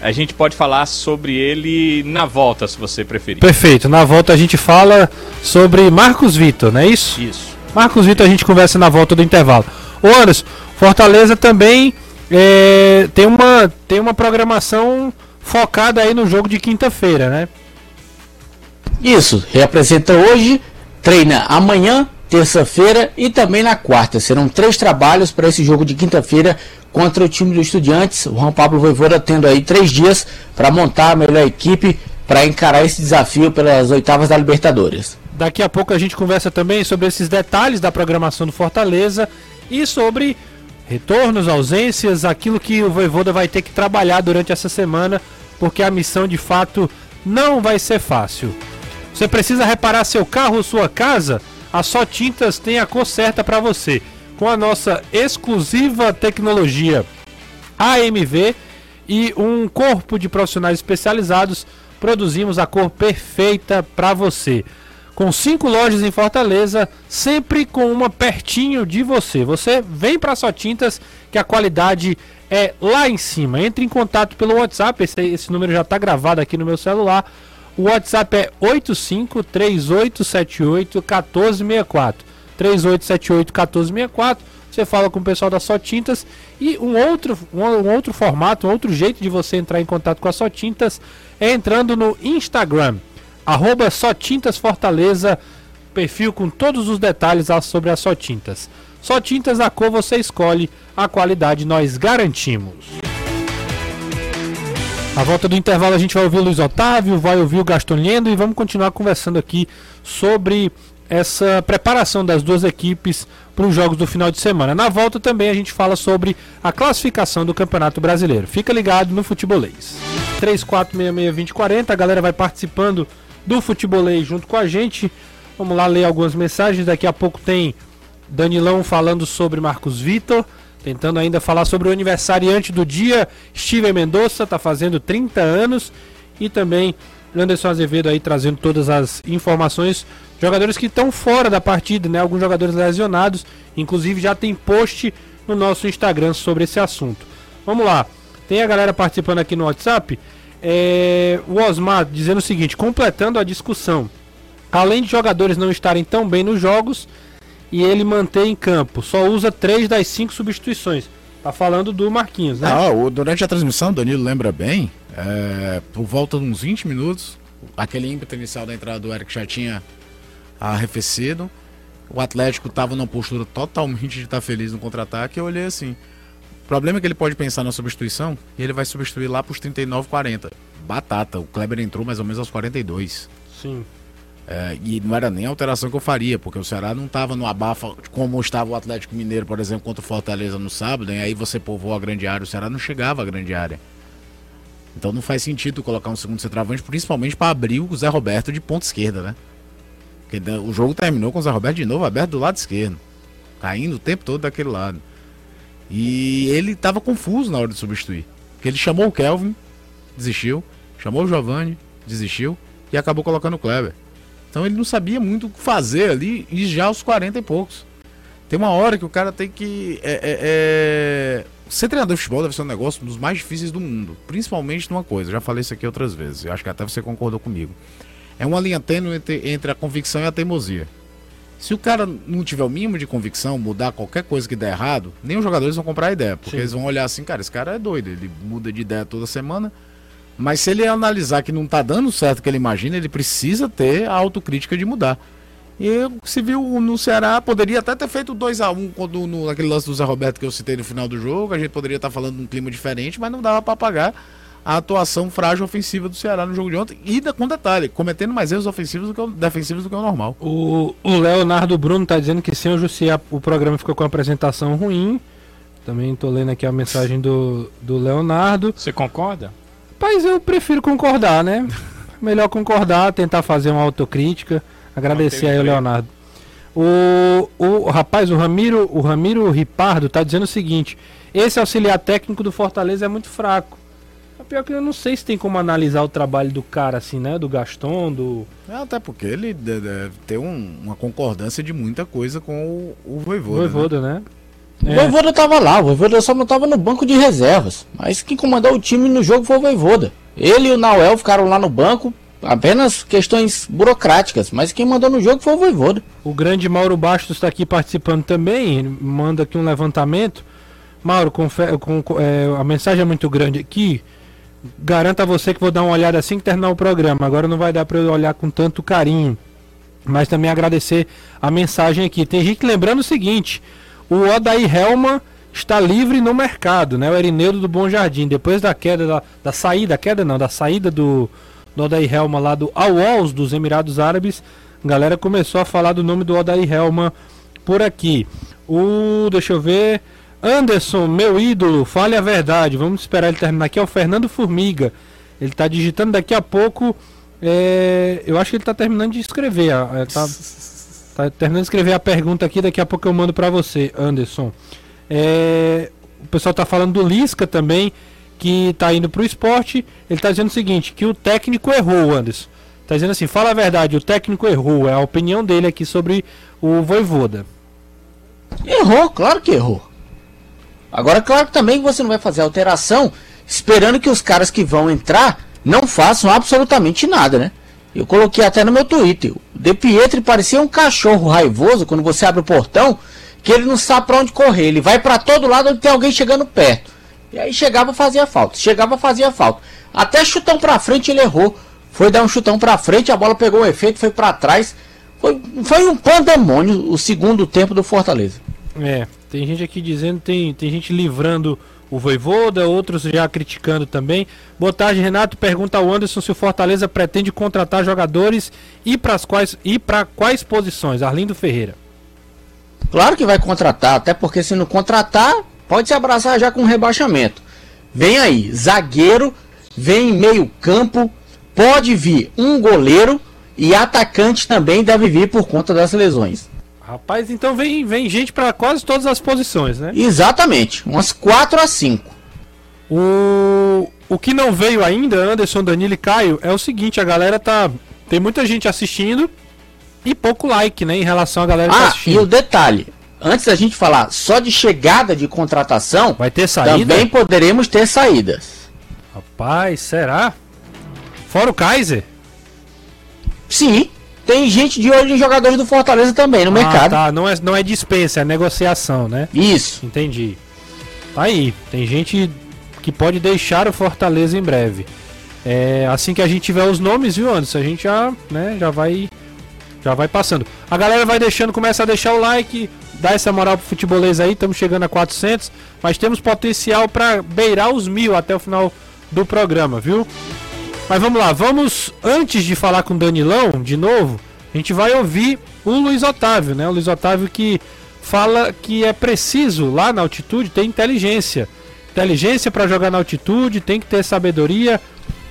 A gente pode falar sobre ele na volta, se você preferir.
Perfeito. Na volta a gente fala sobre Marcos Vitor, não é isso?
Isso.
Marcos Vitor a gente conversa na volta do intervalo. Ô Anderson, Fortaleza também é, tem, uma, tem uma programação focada aí no jogo de quinta-feira, né?
Isso, reapresenta hoje, treina amanhã, terça-feira e também na quarta. Serão três trabalhos para esse jogo de quinta-feira contra o time do Estudiantes. O Juan Pablo Voivoda tendo aí três dias para montar a melhor equipe para encarar esse desafio pelas oitavas da Libertadores.
Daqui a pouco a gente conversa também sobre esses detalhes da programação do Fortaleza e sobre retornos, ausências, aquilo que o Voivoda vai ter que trabalhar durante essa semana, porque a missão de fato não vai ser fácil. Você precisa reparar seu carro ou sua casa? A Só Tintas tem a cor certa para você. Com a nossa exclusiva tecnologia AMV e um corpo de profissionais especializados, produzimos a cor perfeita para você. Com cinco lojas em Fortaleza, sempre com uma pertinho de você. Você vem para Só Tintas que a qualidade é lá em cima. Entre em contato pelo WhatsApp, esse, esse número já está gravado aqui no meu celular. O WhatsApp é 8538781464. 38781464. Você fala com o pessoal da Só Tintas e um outro, um, outro formato, um outro jeito de você entrar em contato com a Só Tintas é entrando no Instagram, arroba Só Tintas Fortaleza, perfil com todos os detalhes sobre a Só Tintas. Só Tintas a cor você escolhe, a qualidade nós garantimos. A volta do intervalo a gente vai ouvir o Luiz Otávio, vai ouvir o Gaston Lendo e vamos continuar conversando aqui sobre essa preparação das duas equipes para os jogos do final de semana. Na volta também a gente fala sobre a classificação do Campeonato Brasileiro. Fica ligado no Futebolês. 34662040, a galera vai participando do Futebolês junto com a gente. Vamos lá ler algumas mensagens. Daqui a pouco tem Danilão falando sobre Marcos Vitor. Tentando ainda falar sobre o aniversariante do dia, Steven Mendonça, está fazendo 30 anos. E também Anderson Azevedo aí trazendo todas as informações. Jogadores que estão fora da partida, né? Alguns jogadores lesionados. Inclusive já tem post no nosso Instagram sobre esse assunto. Vamos lá. Tem a galera participando aqui no WhatsApp. É... o Osmar dizendo o seguinte: completando a discussão. Além de jogadores não estarem tão bem nos jogos, e ele mantém em campo. Só usa três das cinco substituições. Tá falando do Marquinhos, né?
Ah, o, durante a transmissão, Danilo lembra bem, é, por volta de uns 20 minutos, aquele ímpeto inicial da entrada do Eric já tinha arrefecido. O Atlético estava numa postura totalmente de estar feliz no contra-ataque. Eu olhei assim. O problema é que ele pode pensar na substituição e ele vai substituir lá para os 39, 40. Batata. O Kleber entrou mais ou menos aos 42.
Sim.
É, e não era nem a alteração que eu faria, porque o Ceará não estava no abafa como estava o Atlético Mineiro, por exemplo, contra o Fortaleza no sábado, e aí você povoou a grande área, o Ceará não chegava à grande área. Então não faz sentido colocar um segundo centroavante, principalmente para abrir o Zé Roberto de ponta esquerda, né? Porque o jogo terminou com o Zé Roberto de novo aberto do lado esquerdo, caindo o tempo todo daquele lado. E ele estava confuso na hora de substituir. Porque ele chamou o Kelvin, desistiu, chamou o Giovanni, desistiu e acabou colocando o Kleber. Então ele não sabia muito o que fazer ali e já aos 40 e poucos. Tem uma hora que o cara tem que. É, é, é... Ser treinador de futebol deve ser um negócio dos mais difíceis do mundo. Principalmente numa coisa, já falei isso aqui outras vezes. Eu acho que até você concordou comigo. É uma linha tênue entre, entre a convicção e a teimosia. Se o cara não tiver o mínimo de convicção, mudar qualquer coisa que der errado, nem os jogadores vão comprar a ideia. Porque Sim. eles vão olhar assim, cara, esse cara é doido, ele muda de ideia toda semana. Mas se ele analisar que não está dando certo o que ele imagina, ele precisa ter a autocrítica de mudar. E se viu no Ceará, poderia até ter feito 2 a 1 um, quando no, naquele lance do Zé Roberto que eu citei no final do jogo. A gente poderia estar tá falando de um clima diferente, mas não dava para apagar a atuação frágil ofensiva do Ceará no jogo de ontem. E com detalhe, cometendo mais erros ofensivos do que defensivos do que o normal.
O, o Leonardo Bruno está dizendo que sem o Jussiá o programa ficou com a apresentação ruim. Também estou lendo aqui a mensagem do, do Leonardo.
Você concorda?
Rapaz, eu prefiro concordar, né? Melhor concordar, tentar fazer uma autocrítica. Agradecer aí o Leonardo. O, o rapaz, o Ramiro, o Ramiro Ripardo tá dizendo o seguinte: esse auxiliar técnico do Fortaleza é muito fraco. É pior que eu não sei se tem como analisar o trabalho do cara assim, né? Do Gaston, do.
É, até porque ele deve ter um, uma concordância de muita coisa com o, o Voivoda.
Voivoda, né?
É. O Voivoda tava lá, o Voivoda só não tava no banco de reservas. Mas quem comandou o time no jogo foi o Voivoda. Ele e o Nauel ficaram lá no banco, apenas questões burocráticas, mas quem mandou no jogo foi o Voivoda.
O grande Mauro Bastos está aqui participando também, manda aqui um levantamento. Mauro, com- é, a mensagem é muito grande aqui. Garanto a você que vou dar uma olhada assim que terminar o programa. Agora não vai dar para eu olhar com tanto carinho. Mas também agradecer a mensagem aqui. Tem gente lembrando o seguinte: o Odair Helman está livre no mercado, né? O Erineudo do Bom Jardim. Depois da queda, da, da saída, queda não, da saída do, do Odair Helman lá do Al-Wals dos Emirados Árabes, a galera começou a falar do nome do Odair Helman por aqui. O, deixa eu ver, Anderson, meu ídolo, fale a verdade. Vamos esperar ele terminar aqui. É o Fernando Formiga. Ele está digitando daqui a pouco. é, eu acho que ele está terminando de escrever. a- Tá, tá terminando de escrever a pergunta aqui. Daqui a pouco eu mando para você, Anderson. É, o pessoal tá falando do Lisca também, que tá indo pro esporte. Ele tá dizendo o seguinte, que o técnico errou, Anderson. Tá dizendo assim, fala a verdade, o técnico errou. É a opinião dele aqui sobre o Voivoda.
Errou, claro que errou. Agora, claro que também você não vai fazer alteração esperando que os caras que vão entrar não façam absolutamente nada, né? Eu coloquei até no meu Twitter. O De Pietri parecia um cachorro raivoso quando você abre o portão, que ele não sabe pra onde correr. Ele vai pra todo lado onde tem alguém chegando perto. E aí chegava fazia falta, chegava fazia falta. Até chutão pra frente ele errou. Foi dar um chutão pra frente, a bola pegou o efeito, foi pra trás. Foi, foi um pandemônio o segundo tempo do Fortaleza.
É, tem gente aqui dizendo, tem, tem gente livrando o Voivoda, outros já criticando também. Boa tarde, Renato. Pergunta ao Anderson se o Fortaleza pretende contratar jogadores e para quais, quais posições? Arlindo Ferreira.
Claro que vai contratar, até porque se não contratar, pode se abraçar já com rebaixamento. Vem aí, zagueiro, vem meio campo, pode vir um goleiro e atacante também deve vir por conta das lesões.
Rapaz, então vem, vem gente para quase todas as posições, né?
Exatamente, umas 4 a 5.
O, o que não veio ainda, Anderson, Danilo e Caio, é o seguinte, a galera tá. Tem muita gente assistindo e pouco like, né? Em relação à galera que tá
Ah, e
assistindo.
o detalhe, antes da gente falar só de chegada de contratação,
Vai ter saída?
também poderemos ter saídas.
Rapaz, será? Fora o Kaiser?
Sim, tem gente de olho em jogadores do Fortaleza também no
Ah,
mercado.
tá. Não é, não é dispensa, é negociação, né?
Isso.
Entendi. Tá aí. Tem gente que pode deixar o Fortaleza em breve. É, assim que a gente tiver os nomes, viu, Anderson? A gente já, né, já vai já vai passando. A galera vai deixando, começa a deixar o like, dá essa moral pro futebolês aí, estamos chegando a 400, mas temos potencial para beirar os mil até o final do programa, viu? Mas vamos lá, vamos antes de falar com o Danilão de novo, a gente vai ouvir o Luiz Otávio, né? O Luiz Otávio que fala que é preciso lá na altitude ter inteligência. Inteligência para jogar na altitude, tem que ter sabedoria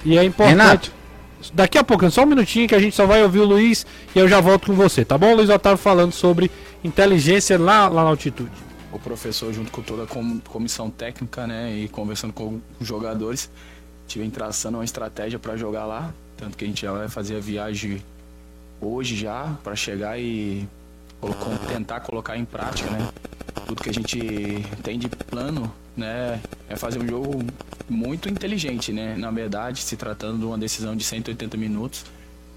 e é importante.
Renato.
Daqui a pouco, só um minutinho que a gente só vai ouvir o Luiz e eu já volto com você, tá bom? Luiz Otávio falando sobre inteligência lá, lá na altitude.
o professor junto com toda a com- comissão técnica, né, e conversando com os jogadores, tive traçando uma estratégia para jogar lá, tanto que a gente já vai fazer a viagem hoje já para chegar e tentar colocar em prática, né? Tudo que a gente tem de plano, né, é fazer um jogo muito inteligente, né? Na verdade, se tratando de uma decisão de 180 minutos,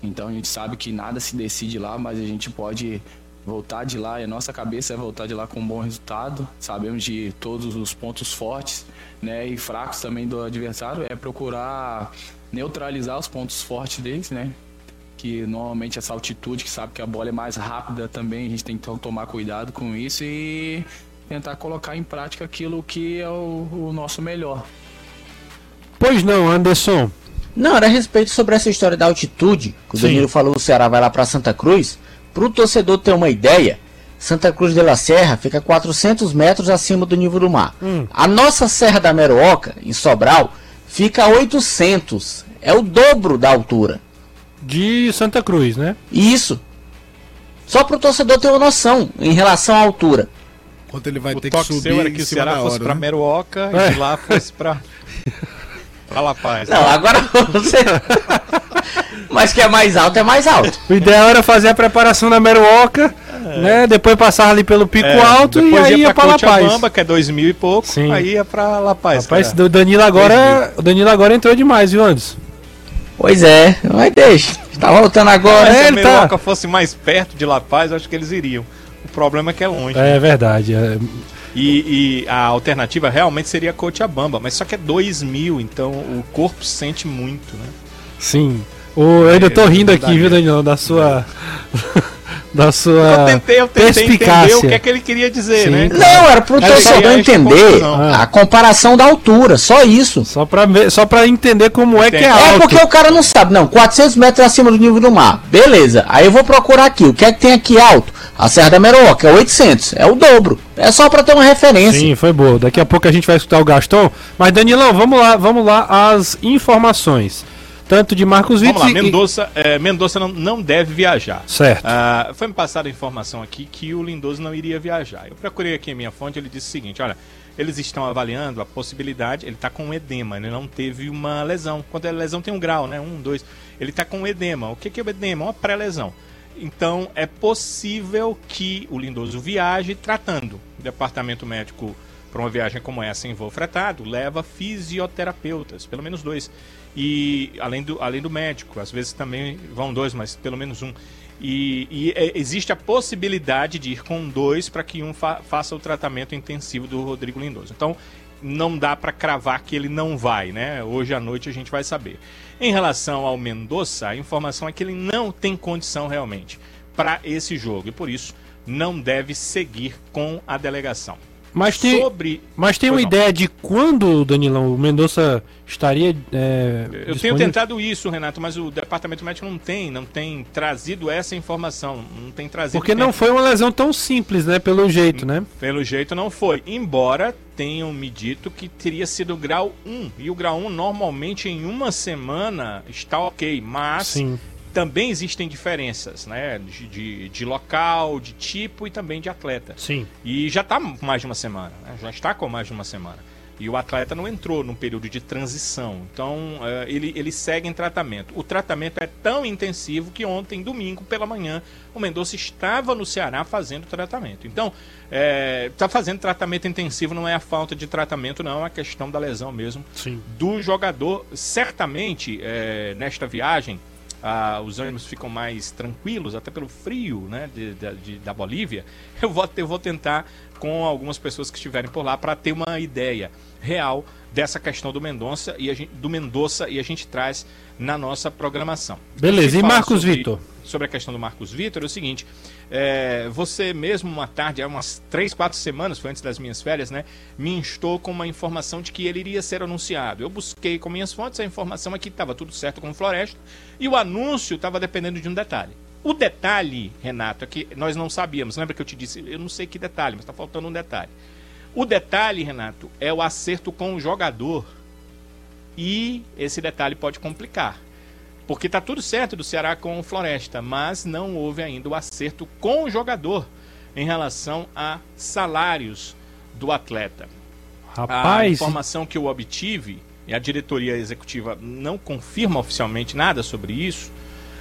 então a gente sabe que nada se decide lá, mas a gente pode voltar de lá, e a nossa cabeça é voltar de lá com um bom resultado. Sabemos de todos os pontos fortes né, e fracos também do adversário, é procurar neutralizar os pontos fortes deles, né? Que normalmente essa altitude, que sabe que a bola é mais rápida também, a gente tem que to- tomar cuidado com isso e tentar colocar em prática aquilo que é o, o nosso melhor.
Pois não, Anderson.
Não, era a respeito sobre essa história da altitude. Que o. Danilo falou, o Ceará vai lá para Santa Cruz. Para o torcedor ter uma ideia, Santa Cruz de la Serra fica 400 metros acima do nível do mar. A nossa Serra da Meroca, em Sobral, fica a 800. É o dobro da altura.
De Santa Cruz, né?
E isso. Só para o torcedor ter uma noção em relação à altura.
Quanto ele vai
O
ter que subir
era
em
que o Ceará
da
fosse
hora,
pra
né?
Meruoca
É.
e de lá fosse pra. pra La Paz.
Não, agora você. Mas que é mais alto, é mais alto.
O ideal era fazer a preparação na Meruoca, né? Depois passar ali pelo Pico
É,
Alto e
depois
aí ia pra La Paz.
Cochabamba, que é dois mil e pouco,
Sim.
aí ia pra La Paz.
Rapaz, o Danilo agora, o Danilo agora entrou demais, viu, Anderson?
Pois é, mas deixa. Tá voltando agora.
Mas se
É,
a
ele tá-
Meruoca fosse mais perto de La Paz, acho que eles iriam. O problema é que é longe.
É verdade. é.
E, e a alternativa realmente seria Cochabamba, mas só que é 2 mil, então o corpo sente muito, né?
Sim. O, eu ainda tô
É,
rindo aqui, viu,
mesmo.
Danilão, da sua. da
Eu
sua.
tentei, eu tentei entender o que é que ele queria dizer,
Sim.
né?
Não, era pro torcedor entender
conclusão.
a comparação da altura, só isso.
Só pra, ver, só pra entender como é que é.
É
alto.
porque o cara não sabe, não, 400 metros acima do nível do mar, beleza. Aí eu vou procurar aqui, o que é que tem aqui alto? A Serra da Meroca, é 800, é o dobro. É só pra ter uma referência.
Sim, foi boa. Daqui a pouco a gente vai escutar o Gaston. Mas, Danilão, vamos lá, vamos lá as informações. Tanto de Marcos
Vamos
Vitor
lá, Mendonça, é, Mendonça não, não deve viajar.
Certo.
Ah, foi me passada a informação aqui que o Lindoso não iria viajar. Eu procurei aqui a minha fonte, ele disse o seguinte, olha, eles estão avaliando a possibilidade, ele está com edema, ele não teve uma lesão. Quando a lesão tem um grau, né? Um, dois. Ele está com edema. O que, que é o edema? Uma pré-lesão. Então é possível que o Lindoso viaje tratando. O departamento médico para uma viagem como essa em voo fretado leva fisioterapeutas, pelo menos dois. E além do, além do médico, às vezes também vão dois, mas pelo menos um. E, e, é, existe a possibilidade de ir com dois para que um fa faça o tratamento intensivo do Rodrigo Lindoso. Então não dá para cravar que ele não vai, né? Hoje à noite a gente vai saber. Em relação ao Mendonça, a informação é que ele não tem condição realmente para esse jogo e por isso não deve seguir com a delegação.
Mas tem,
Sobre
mas tem uma
não.
ideia de quando, Danilão, o Mendonça estaria. é,
Eu tenho tentado isso, Renato, mas o departamento médico não tem, não tem trazido essa informação, não tem trazido.
Porque não
tempo.
foi uma lesão tão simples, né? Pelo jeito, né?
Pelo jeito não foi. Embora tenham me dito que teria sido grau 1. E o grau 1 normalmente em uma semana está ok. Mas
Sim.
Também existem diferenças, né? De, de, de local, de tipo e também de atleta.
Sim.
E já está com mais de uma semana, né? já está com mais de uma semana. E o atleta não entrou num período de transição. Então, eh, ele, ele segue em tratamento. O tratamento é tão intensivo que ontem, domingo, pela manhã, o Mendonça estava no Ceará fazendo tratamento. Então, está fazendo tratamento intensivo, não é a falta de tratamento, não, é a questão da lesão mesmo
Sim.
do jogador. Certamente, eh, nesta viagem, ah, os ânimos ficam mais tranquilos, até pelo frio né, de, de- de- da Bolívia. Eu vou, eu vou tentar com algumas pessoas que estiverem por lá para ter uma ideia real dessa questão do Mendonça e a gente, do Mendonça e a gente traz na nossa programação.
Beleza, e Marcos
sobre-
Vitor?
Sobre a questão do Marcos Vitor, é o seguinte: é, você mesmo uma tarde, há umas três, quatro semanas, foi antes das minhas férias, né? Me instou com uma informação de que ele iria ser anunciado. Eu busquei com minhas fontes a informação aqui que estava tudo certo com o Floresta e o anúncio estava dependendo de um detalhe. O detalhe, Renato, é que nós não sabíamos. Lembra que eu te disse? Eu não sei que detalhe, mas está faltando um detalhe. O detalhe, Renato, é o acerto com o jogador. E esse detalhe pode complicar. Porque está tudo certo do Ceará com o Floresta, mas não houve ainda o acerto com o jogador em relação a salários do atleta. A
Rapaz,
informação que eu obtive, e a diretoria executiva não confirma oficialmente nada sobre isso,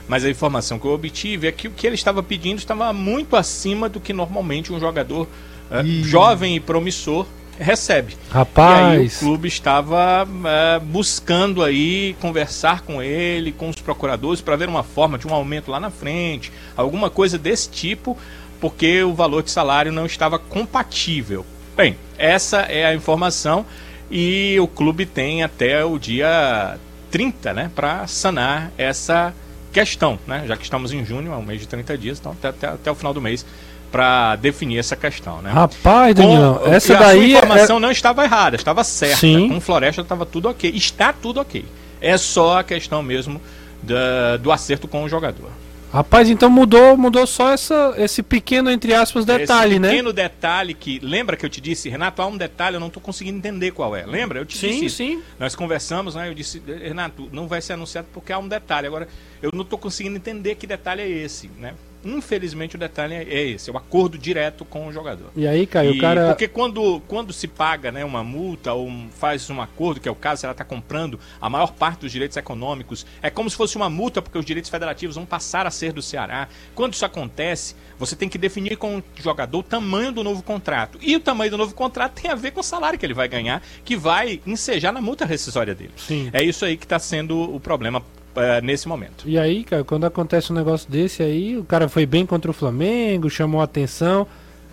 mas a informação que eu obtive é que o que ele estava pedindo estava muito acima do que normalmente um jogador eh, jovem e promissor recebe. E aí o
rapaz.
clube estava eh, buscando aí conversar com ele, com os procuradores, para ver uma forma de um aumento lá na frente, alguma coisa desse tipo, porque o valor de salário não estava compatível. Bem, essa é a informação e o clube tem até o dia 30, né, para sanar essa questão, né? Já que estamos em junho, é um mês de 30 dias, então até, até, até o final do mês para definir essa questão, né?
Rapaz,
e
essa
a
daí é-
informação não estava errada, estava certa.
Sim.
Com Floresta estava tudo ok. Está tudo ok. É só a questão mesmo da- do acerto com o jogador.
Rapaz, então mudou, mudou só essa, esse pequeno, entre aspas, detalhe,
Esse
né?
pequeno detalhe que. Lembra que eu te disse, Renato, há um detalhe, eu não estou conseguindo entender qual é. Lembra? Eu te
Sim,
disse. isso.
sim.
Nós conversamos, né? Eu disse, Renato, não vai ser anunciado porque há um detalhe. Agora, eu não estou conseguindo entender que detalhe é esse, né? Infelizmente o detalhe é esse, é o acordo direto com o jogador.
E aí, Caio,
E
o cara.
Porque quando, quando se paga né, uma multa ou faz um acordo, que é o caso, se ela está comprando a maior parte dos direitos econômicos, é como se fosse uma multa, porque os direitos federativos vão passar a ser do Ceará. Quando isso acontece, você tem que definir com o jogador o tamanho do novo contrato. E o tamanho do novo contrato tem a ver com o salário que ele vai ganhar, que vai ensejar na multa rescisória dele.
Sim.
É isso aí que está sendo o problema uh, nesse momento.
E aí, cara, quando acontece um negócio desse aí, o cara foi bem contra o Flamengo, chamou a atenção.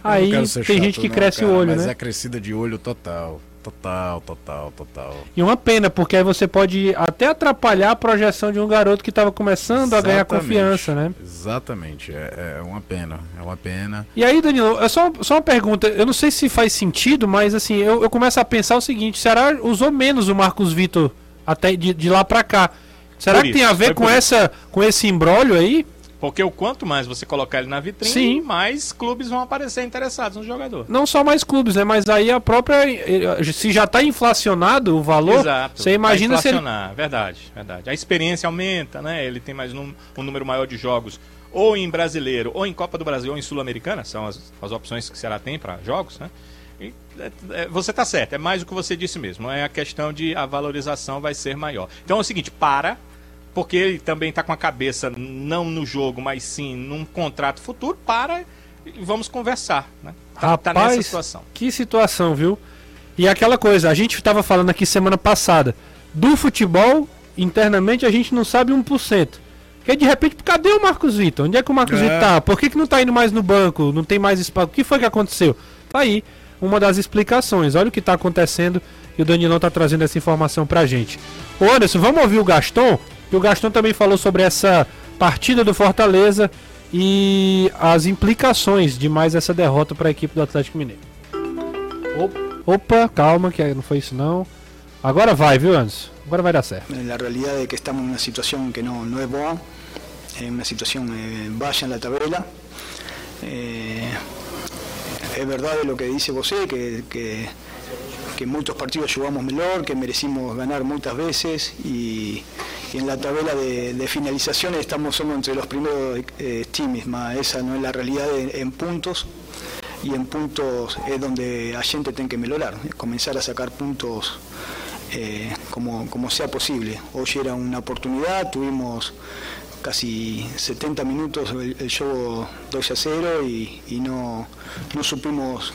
Aí tem chato, gente que não, cresce cara, o olho,
mas
né?
Mas é crescida de olho total. Total, total, total.
E uma pena, porque aí você pode até atrapalhar a projeção de um garoto que estava começando Exatamente. a ganhar confiança, né?
Exatamente, é, é, uma pena, é uma pena.
E aí, Danilo, é só, só uma pergunta, eu não sei se faz sentido, mas assim, eu, eu começo a pensar o seguinte, será usou menos o Marcos Vitor até de, de lá para cá? Será que isso, tem a ver com, essa, com esse embrólio aí?
Porque o quanto mais você colocar ele na vitrine, Sim. mais clubes vão aparecer interessados no jogador.
Não só mais clubes, né? Mas aí a própria. Se já está inflacionado o valor, Exato. você imagina
inflacionar, se ele... verdade, verdade. A experiência aumenta, né? Ele tem mais um, um número maior de jogos, ou em brasileiro, ou em Copa do Brasil, ou em Sul-Americana, são as, as opções que o Ceará tem para jogos, né? É, é, você está certo, é mais o que você disse mesmo. É a questão de a valorização vai ser maior. Então é o seguinte, para porque ele também está com a cabeça não no jogo, mas sim num contrato futuro, para e vamos conversar. Né?
Tá, Rapaz, tá nessa situação. Que situação, viu? E aquela coisa, a gente estava falando aqui semana passada, do futebol, internamente a gente não sabe 1%. Porque de repente, cadê o Marcos Vitor? Onde é que o Marcos é. Vitor tá? Por que, que não está indo mais no banco? Não tem mais espaço? O que foi que aconteceu? Tá aí uma das explicações. Olha o que está acontecendo e o Danilão está trazendo essa informação pra gente. Ô Anderson, vamos ouvir o Gaston? E o Gastão também falou sobre essa partida do Fortaleza e as implicações de mais essa derrota para a equipe do Atlético Mineiro. Opa, calma, que não foi isso não. Agora vai, viu, Anderson? Agora vai dar certo.
A realidade é que estamos em uma situação que não, não é boa, é uma situação eh, baixa na tabela. Eh, é verdade o que disse você, que, que, muitos partidos jogamos melhor, que merecimos ganhar muitas vezes e y en la tabla de, de finalizaciones estamos solo entre los primeros eh, times, esa no es la realidad en, puntos y en puntos es donde a gente tiene que mejorar, comenzar a sacar puntos eh, como, como sea posible. Hoy era una oportunidad, tuvimos casi 70 minutos el, el juego 2 a 0 y, y no, no supimos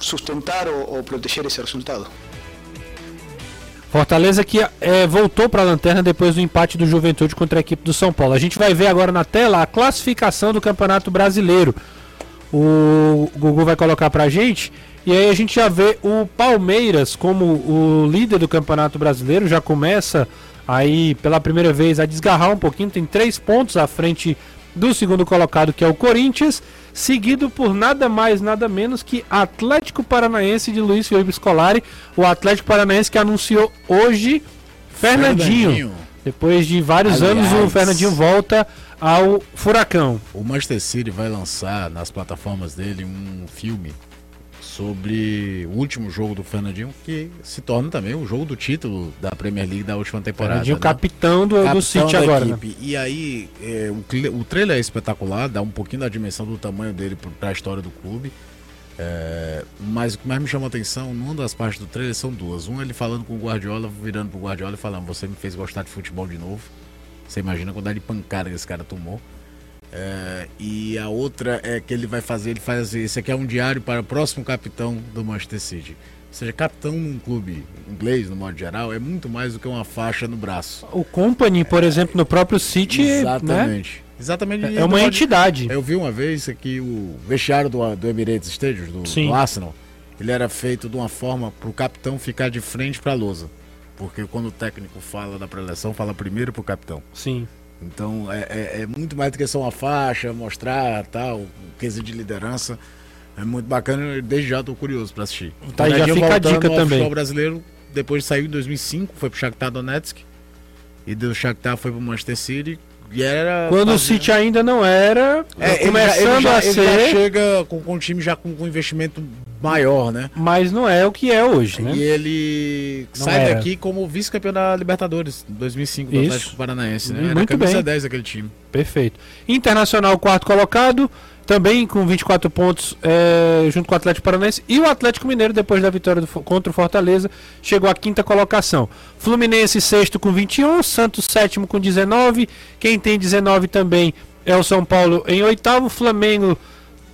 sustentar o, o proteger ese resultado.
Fortaleza que é, voltou para a lanterna depois do empate do Juventude contra a equipe do São Paulo. A gente vai ver agora na tela a classificação do Campeonato Brasileiro. O Gugu vai colocar para a gente. E aí a gente já vê o Palmeiras como o líder do Campeonato Brasileiro. Já começa aí pela primeira vez a desgarrar um pouquinho. Tem três pontos à frente do segundo colocado, que é o Corinthians, seguido por nada mais, nada menos que Atlético Paranaense de Luiz Felipe Scolari, o Atlético Paranaense que anunciou hoje Fernandinho. Fernandinho. Depois de vários Aliás, anos, o Fernandinho volta ao Furacão.
O Manchester City vai lançar nas plataformas dele um filme sobre o último jogo do Fernandinho, que se torna também o jogo do título da Premier League da última temporada. Fernandinho,
né? capitão do, capitão do City agora. Né?
E aí, é, o, o trailer é espetacular, dá um pouquinho da dimensão do tamanho dele para a história do clube. É, mas o que mais me chamou a atenção, numa das partes do trailer são duas. Um ele falando com o Guardiola, virando pro Guardiola e falando: Você me fez gostar de futebol de novo. Você imagina a quantidade de pancada que esse cara tomou. É, e a outra é que ele vai fazer, ele faz esse aqui é um diário para o próximo capitão do Manchester City. Ou seja, capitão num clube inglês, no modo geral, é muito mais do que uma faixa no braço.
O Company, por é, exemplo, no próprio City,
exatamente.
Né? Exatamente. É uma entidade.
Eu vi uma vez que o vestiário do, do Emirates Stadium, do, do Arsenal, ele era feito de uma forma para o capitão ficar de frente para a lousa. Porque quando o técnico fala da preleção, fala primeiro para o capitão.
Sim.
Então é, é, é, muito mais do que só uma faixa, mostrar tal, quesito de liderança. É muito bacana, desde já estou curioso para assistir.
Tá, já fica a dica também.
O brasileiro, depois saiu em 2005, foi pro Shakhtar Donetsk. E do Shakhtar foi pro Manchester City. E era
Quando o City ainda não era, é, começando ele já, ele já, a ser...
Ele já chega com, com o time já com, com investimento maior, né?
Mas não é o que é hoje, né?
E ele não sai era. daqui como vice-campeão da Libertadores 2005 do Isso. Atlético Paranaense, né?
Muito Era bem.
10 aquele time.
Perfeito. Internacional quarto colocado, também com 24 pontos é, junto com o Atlético Paranaense e o Atlético Mineiro depois da vitória do, contra o Fortaleza chegou à quinta colocação. Fluminense sexto com 21, Santos sétimo com 19, quem tem 19 também é o São Paulo em oitavo, Flamengo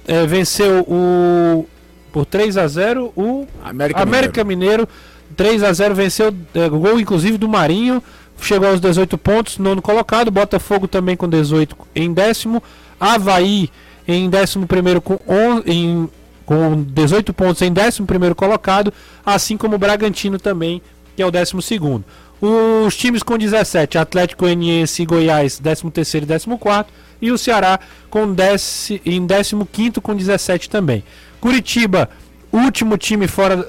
é, venceu o por 3 a 0 o América, América Mineiro. Mineiro 3 a 0 venceu, é, gol inclusive do Marinho, chegou aos 18 pontos, nono colocado. Botafogo também com 18 em décimo. Havaí em décimo primeiro com, on, em, com 18 pontos em décimo primeiro colocado. Assim como o Bragantino também, que é o décimo segundo. Os times com 17, Atlético Goianiense e Goiás, 13 terceiro e 14 e o Ceará com 10, em 15 com 17 também. Curitiba, último time fora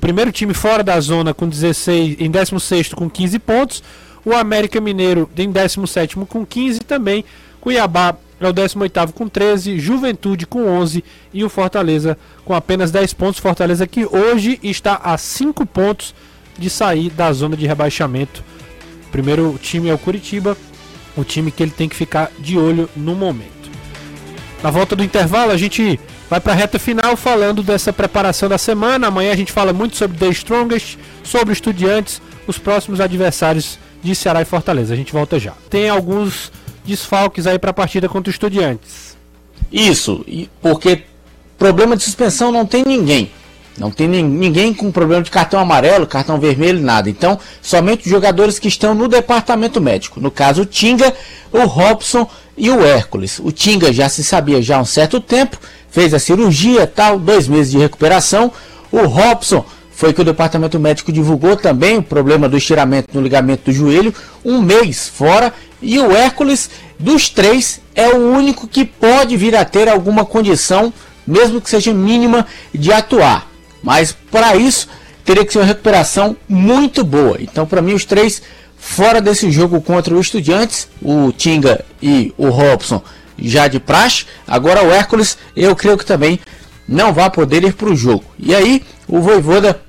primeiro time fora da zona com 16, em 16 com 15 pontos. O América Mineiro em 17 com 15 também. Cuiabá é o 18 com 13, Juventude com 11 e o Fortaleza com apenas 10 pontos. Fortaleza que hoje está a 5 pontos de sair da zona de rebaixamento. Primeiro time é o Curitiba, o time que ele tem que ficar de olho no momento. Na volta do intervalo, a gente vai para a reta final falando dessa preparação da semana. Amanhã a gente fala muito sobre The Strongest, sobre estudiantes, os próximos adversários de Ceará e Fortaleza. A gente volta já. Tem alguns desfalques aí para a partida contra estudiantes.
Isso, porque problema de suspensão não tem ninguém. Não tem ninguém com problema de cartão amarelo, cartão vermelho, nada. Então, somente jogadores que estão no departamento médico. No caso, o Tinga, o Robson e o Hércules. O Tinga já se sabia já há um certo tempo, fez a cirurgia, tal, dois meses de recuperação. O Robson foi que o departamento médico divulgou também o problema do estiramento no ligamento do joelho, um mês fora. E o Hércules, dos três, é o único que pode vir a ter alguma condição, mesmo que seja mínima, de atuar. Mas para isso teria que ser uma recuperação muito boa. Então, para mim, os três fora desse jogo contra o Estudiantes, o Tinga e o Robson já de praxe. Agora o Hércules, eu creio que também não vai poder ir para o jogo. E aí, o Voivoda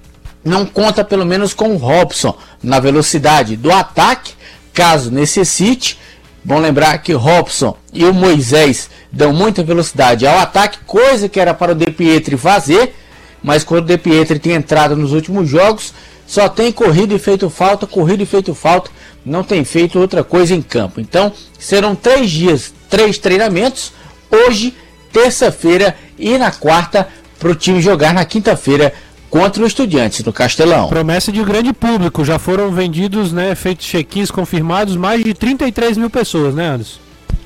não conta pelo menos com o Robson na velocidade do ataque, caso necessite. Bom lembrar que Robson e o Moisés dão muita velocidade ao ataque, coisa que era para o De Pietri fazer mas quando o De Pietri tem entrado nos últimos jogos, só tem corrido e feito falta, corrido e feito falta, não tem feito outra coisa em campo. Então, serão três dias, três treinamentos, hoje, terça-feira e na quarta, para o time jogar na quinta-feira contra o Estudiantes no Castelão.
Promessa de grande público, já foram vendidos, né, feitos check-ins confirmados, mais de 33 mil pessoas, né, Anderson?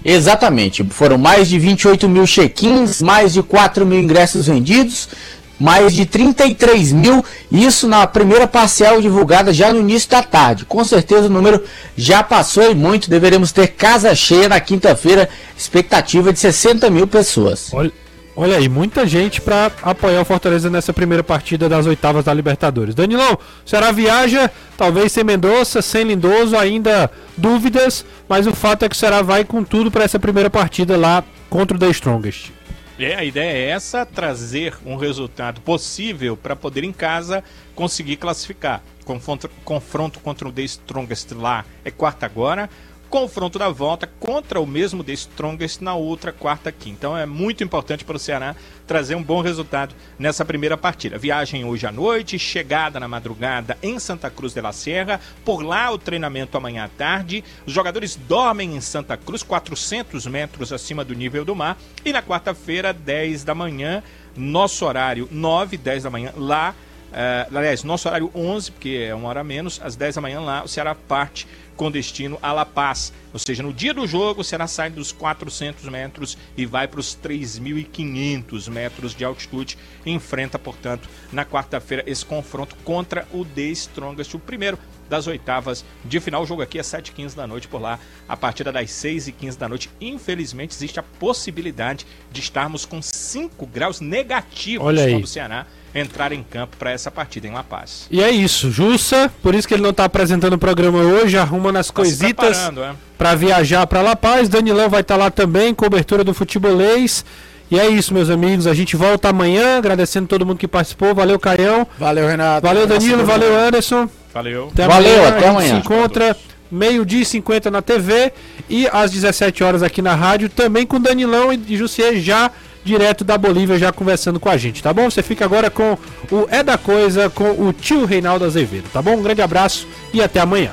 Exatamente, foram mais de 28 mil check-ins, mais de 4 mil ingressos vendidos, mais de 33 mil, isso na primeira parcial divulgada já no início da tarde. Com certeza o número já passou e muito, deveremos ter casa cheia na quinta-feira, expectativa de 60 mil pessoas.
Olha, olha aí, muita gente para apoiar o Fortaleza nessa primeira partida das oitavas da Libertadores. Danilão, será viaja, talvez sem Mendonça, sem Lindoso, ainda dúvidas, mas o fato é que o Ceará vai com tudo para essa primeira partida lá contra o The Strongest.
É, a ideia é essa, trazer um resultado possível para poder em casa conseguir classificar. Confronto, confronto contra o The Strongest lá é quarta agora confronto da volta contra o mesmo The Strongest na outra quarta aqui. Então é muito importante para o Ceará trazer um bom resultado nessa primeira partida. Viagem hoje à noite, chegada na madrugada em Santa Cruz de la Serra, por lá o treinamento amanhã à tarde. Os jogadores dormem em Santa Cruz, 400 metros acima do nível do mar, e na quarta-feira, 10 da manhã, nosso horário 9, 10 da manhã, lá Uh, aliás, nosso horário 11, porque é uma hora menos, às 10 da manhã lá, o Ceará parte com destino a La Paz. Ou seja, no dia do jogo, será sai dos 400 metros e vai para os 3.500 metros de altitude. Enfrenta, portanto, na quarta-feira esse confronto contra o The Strongest, o primeiro das oitavas de final. O jogo aqui é 7h15 da noite por lá, a partida das 6h15 da noite. Infelizmente, existe a possibilidade de estarmos com 5 graus negativos
Olha aí.
quando o Ceará entrar em campo para essa partida em La Paz.
E é isso, Jussa, por isso que ele não está apresentando o programa hoje, arrumando as tá coisitas é? para viajar para La Paz. Danilão vai estar tá lá também, cobertura do futebolês. E é isso, meus amigos. A gente volta amanhã, agradecendo todo mundo que participou. Valeu, Caião.
Valeu, Renato.
Valeu, Danilo. Valeu, Anderson.
Valeu.
Até Valeu, amanhã. até amanhã.
A gente se encontra meio-dia e 50 na TV e às 17 horas aqui na rádio, também com Danilão e Jussier já direto da Bolívia, já conversando com a gente, tá bom? Você fica agora com o É da Coisa, com o tio Reinaldo Azevedo, tá bom? Um grande abraço e até amanhã.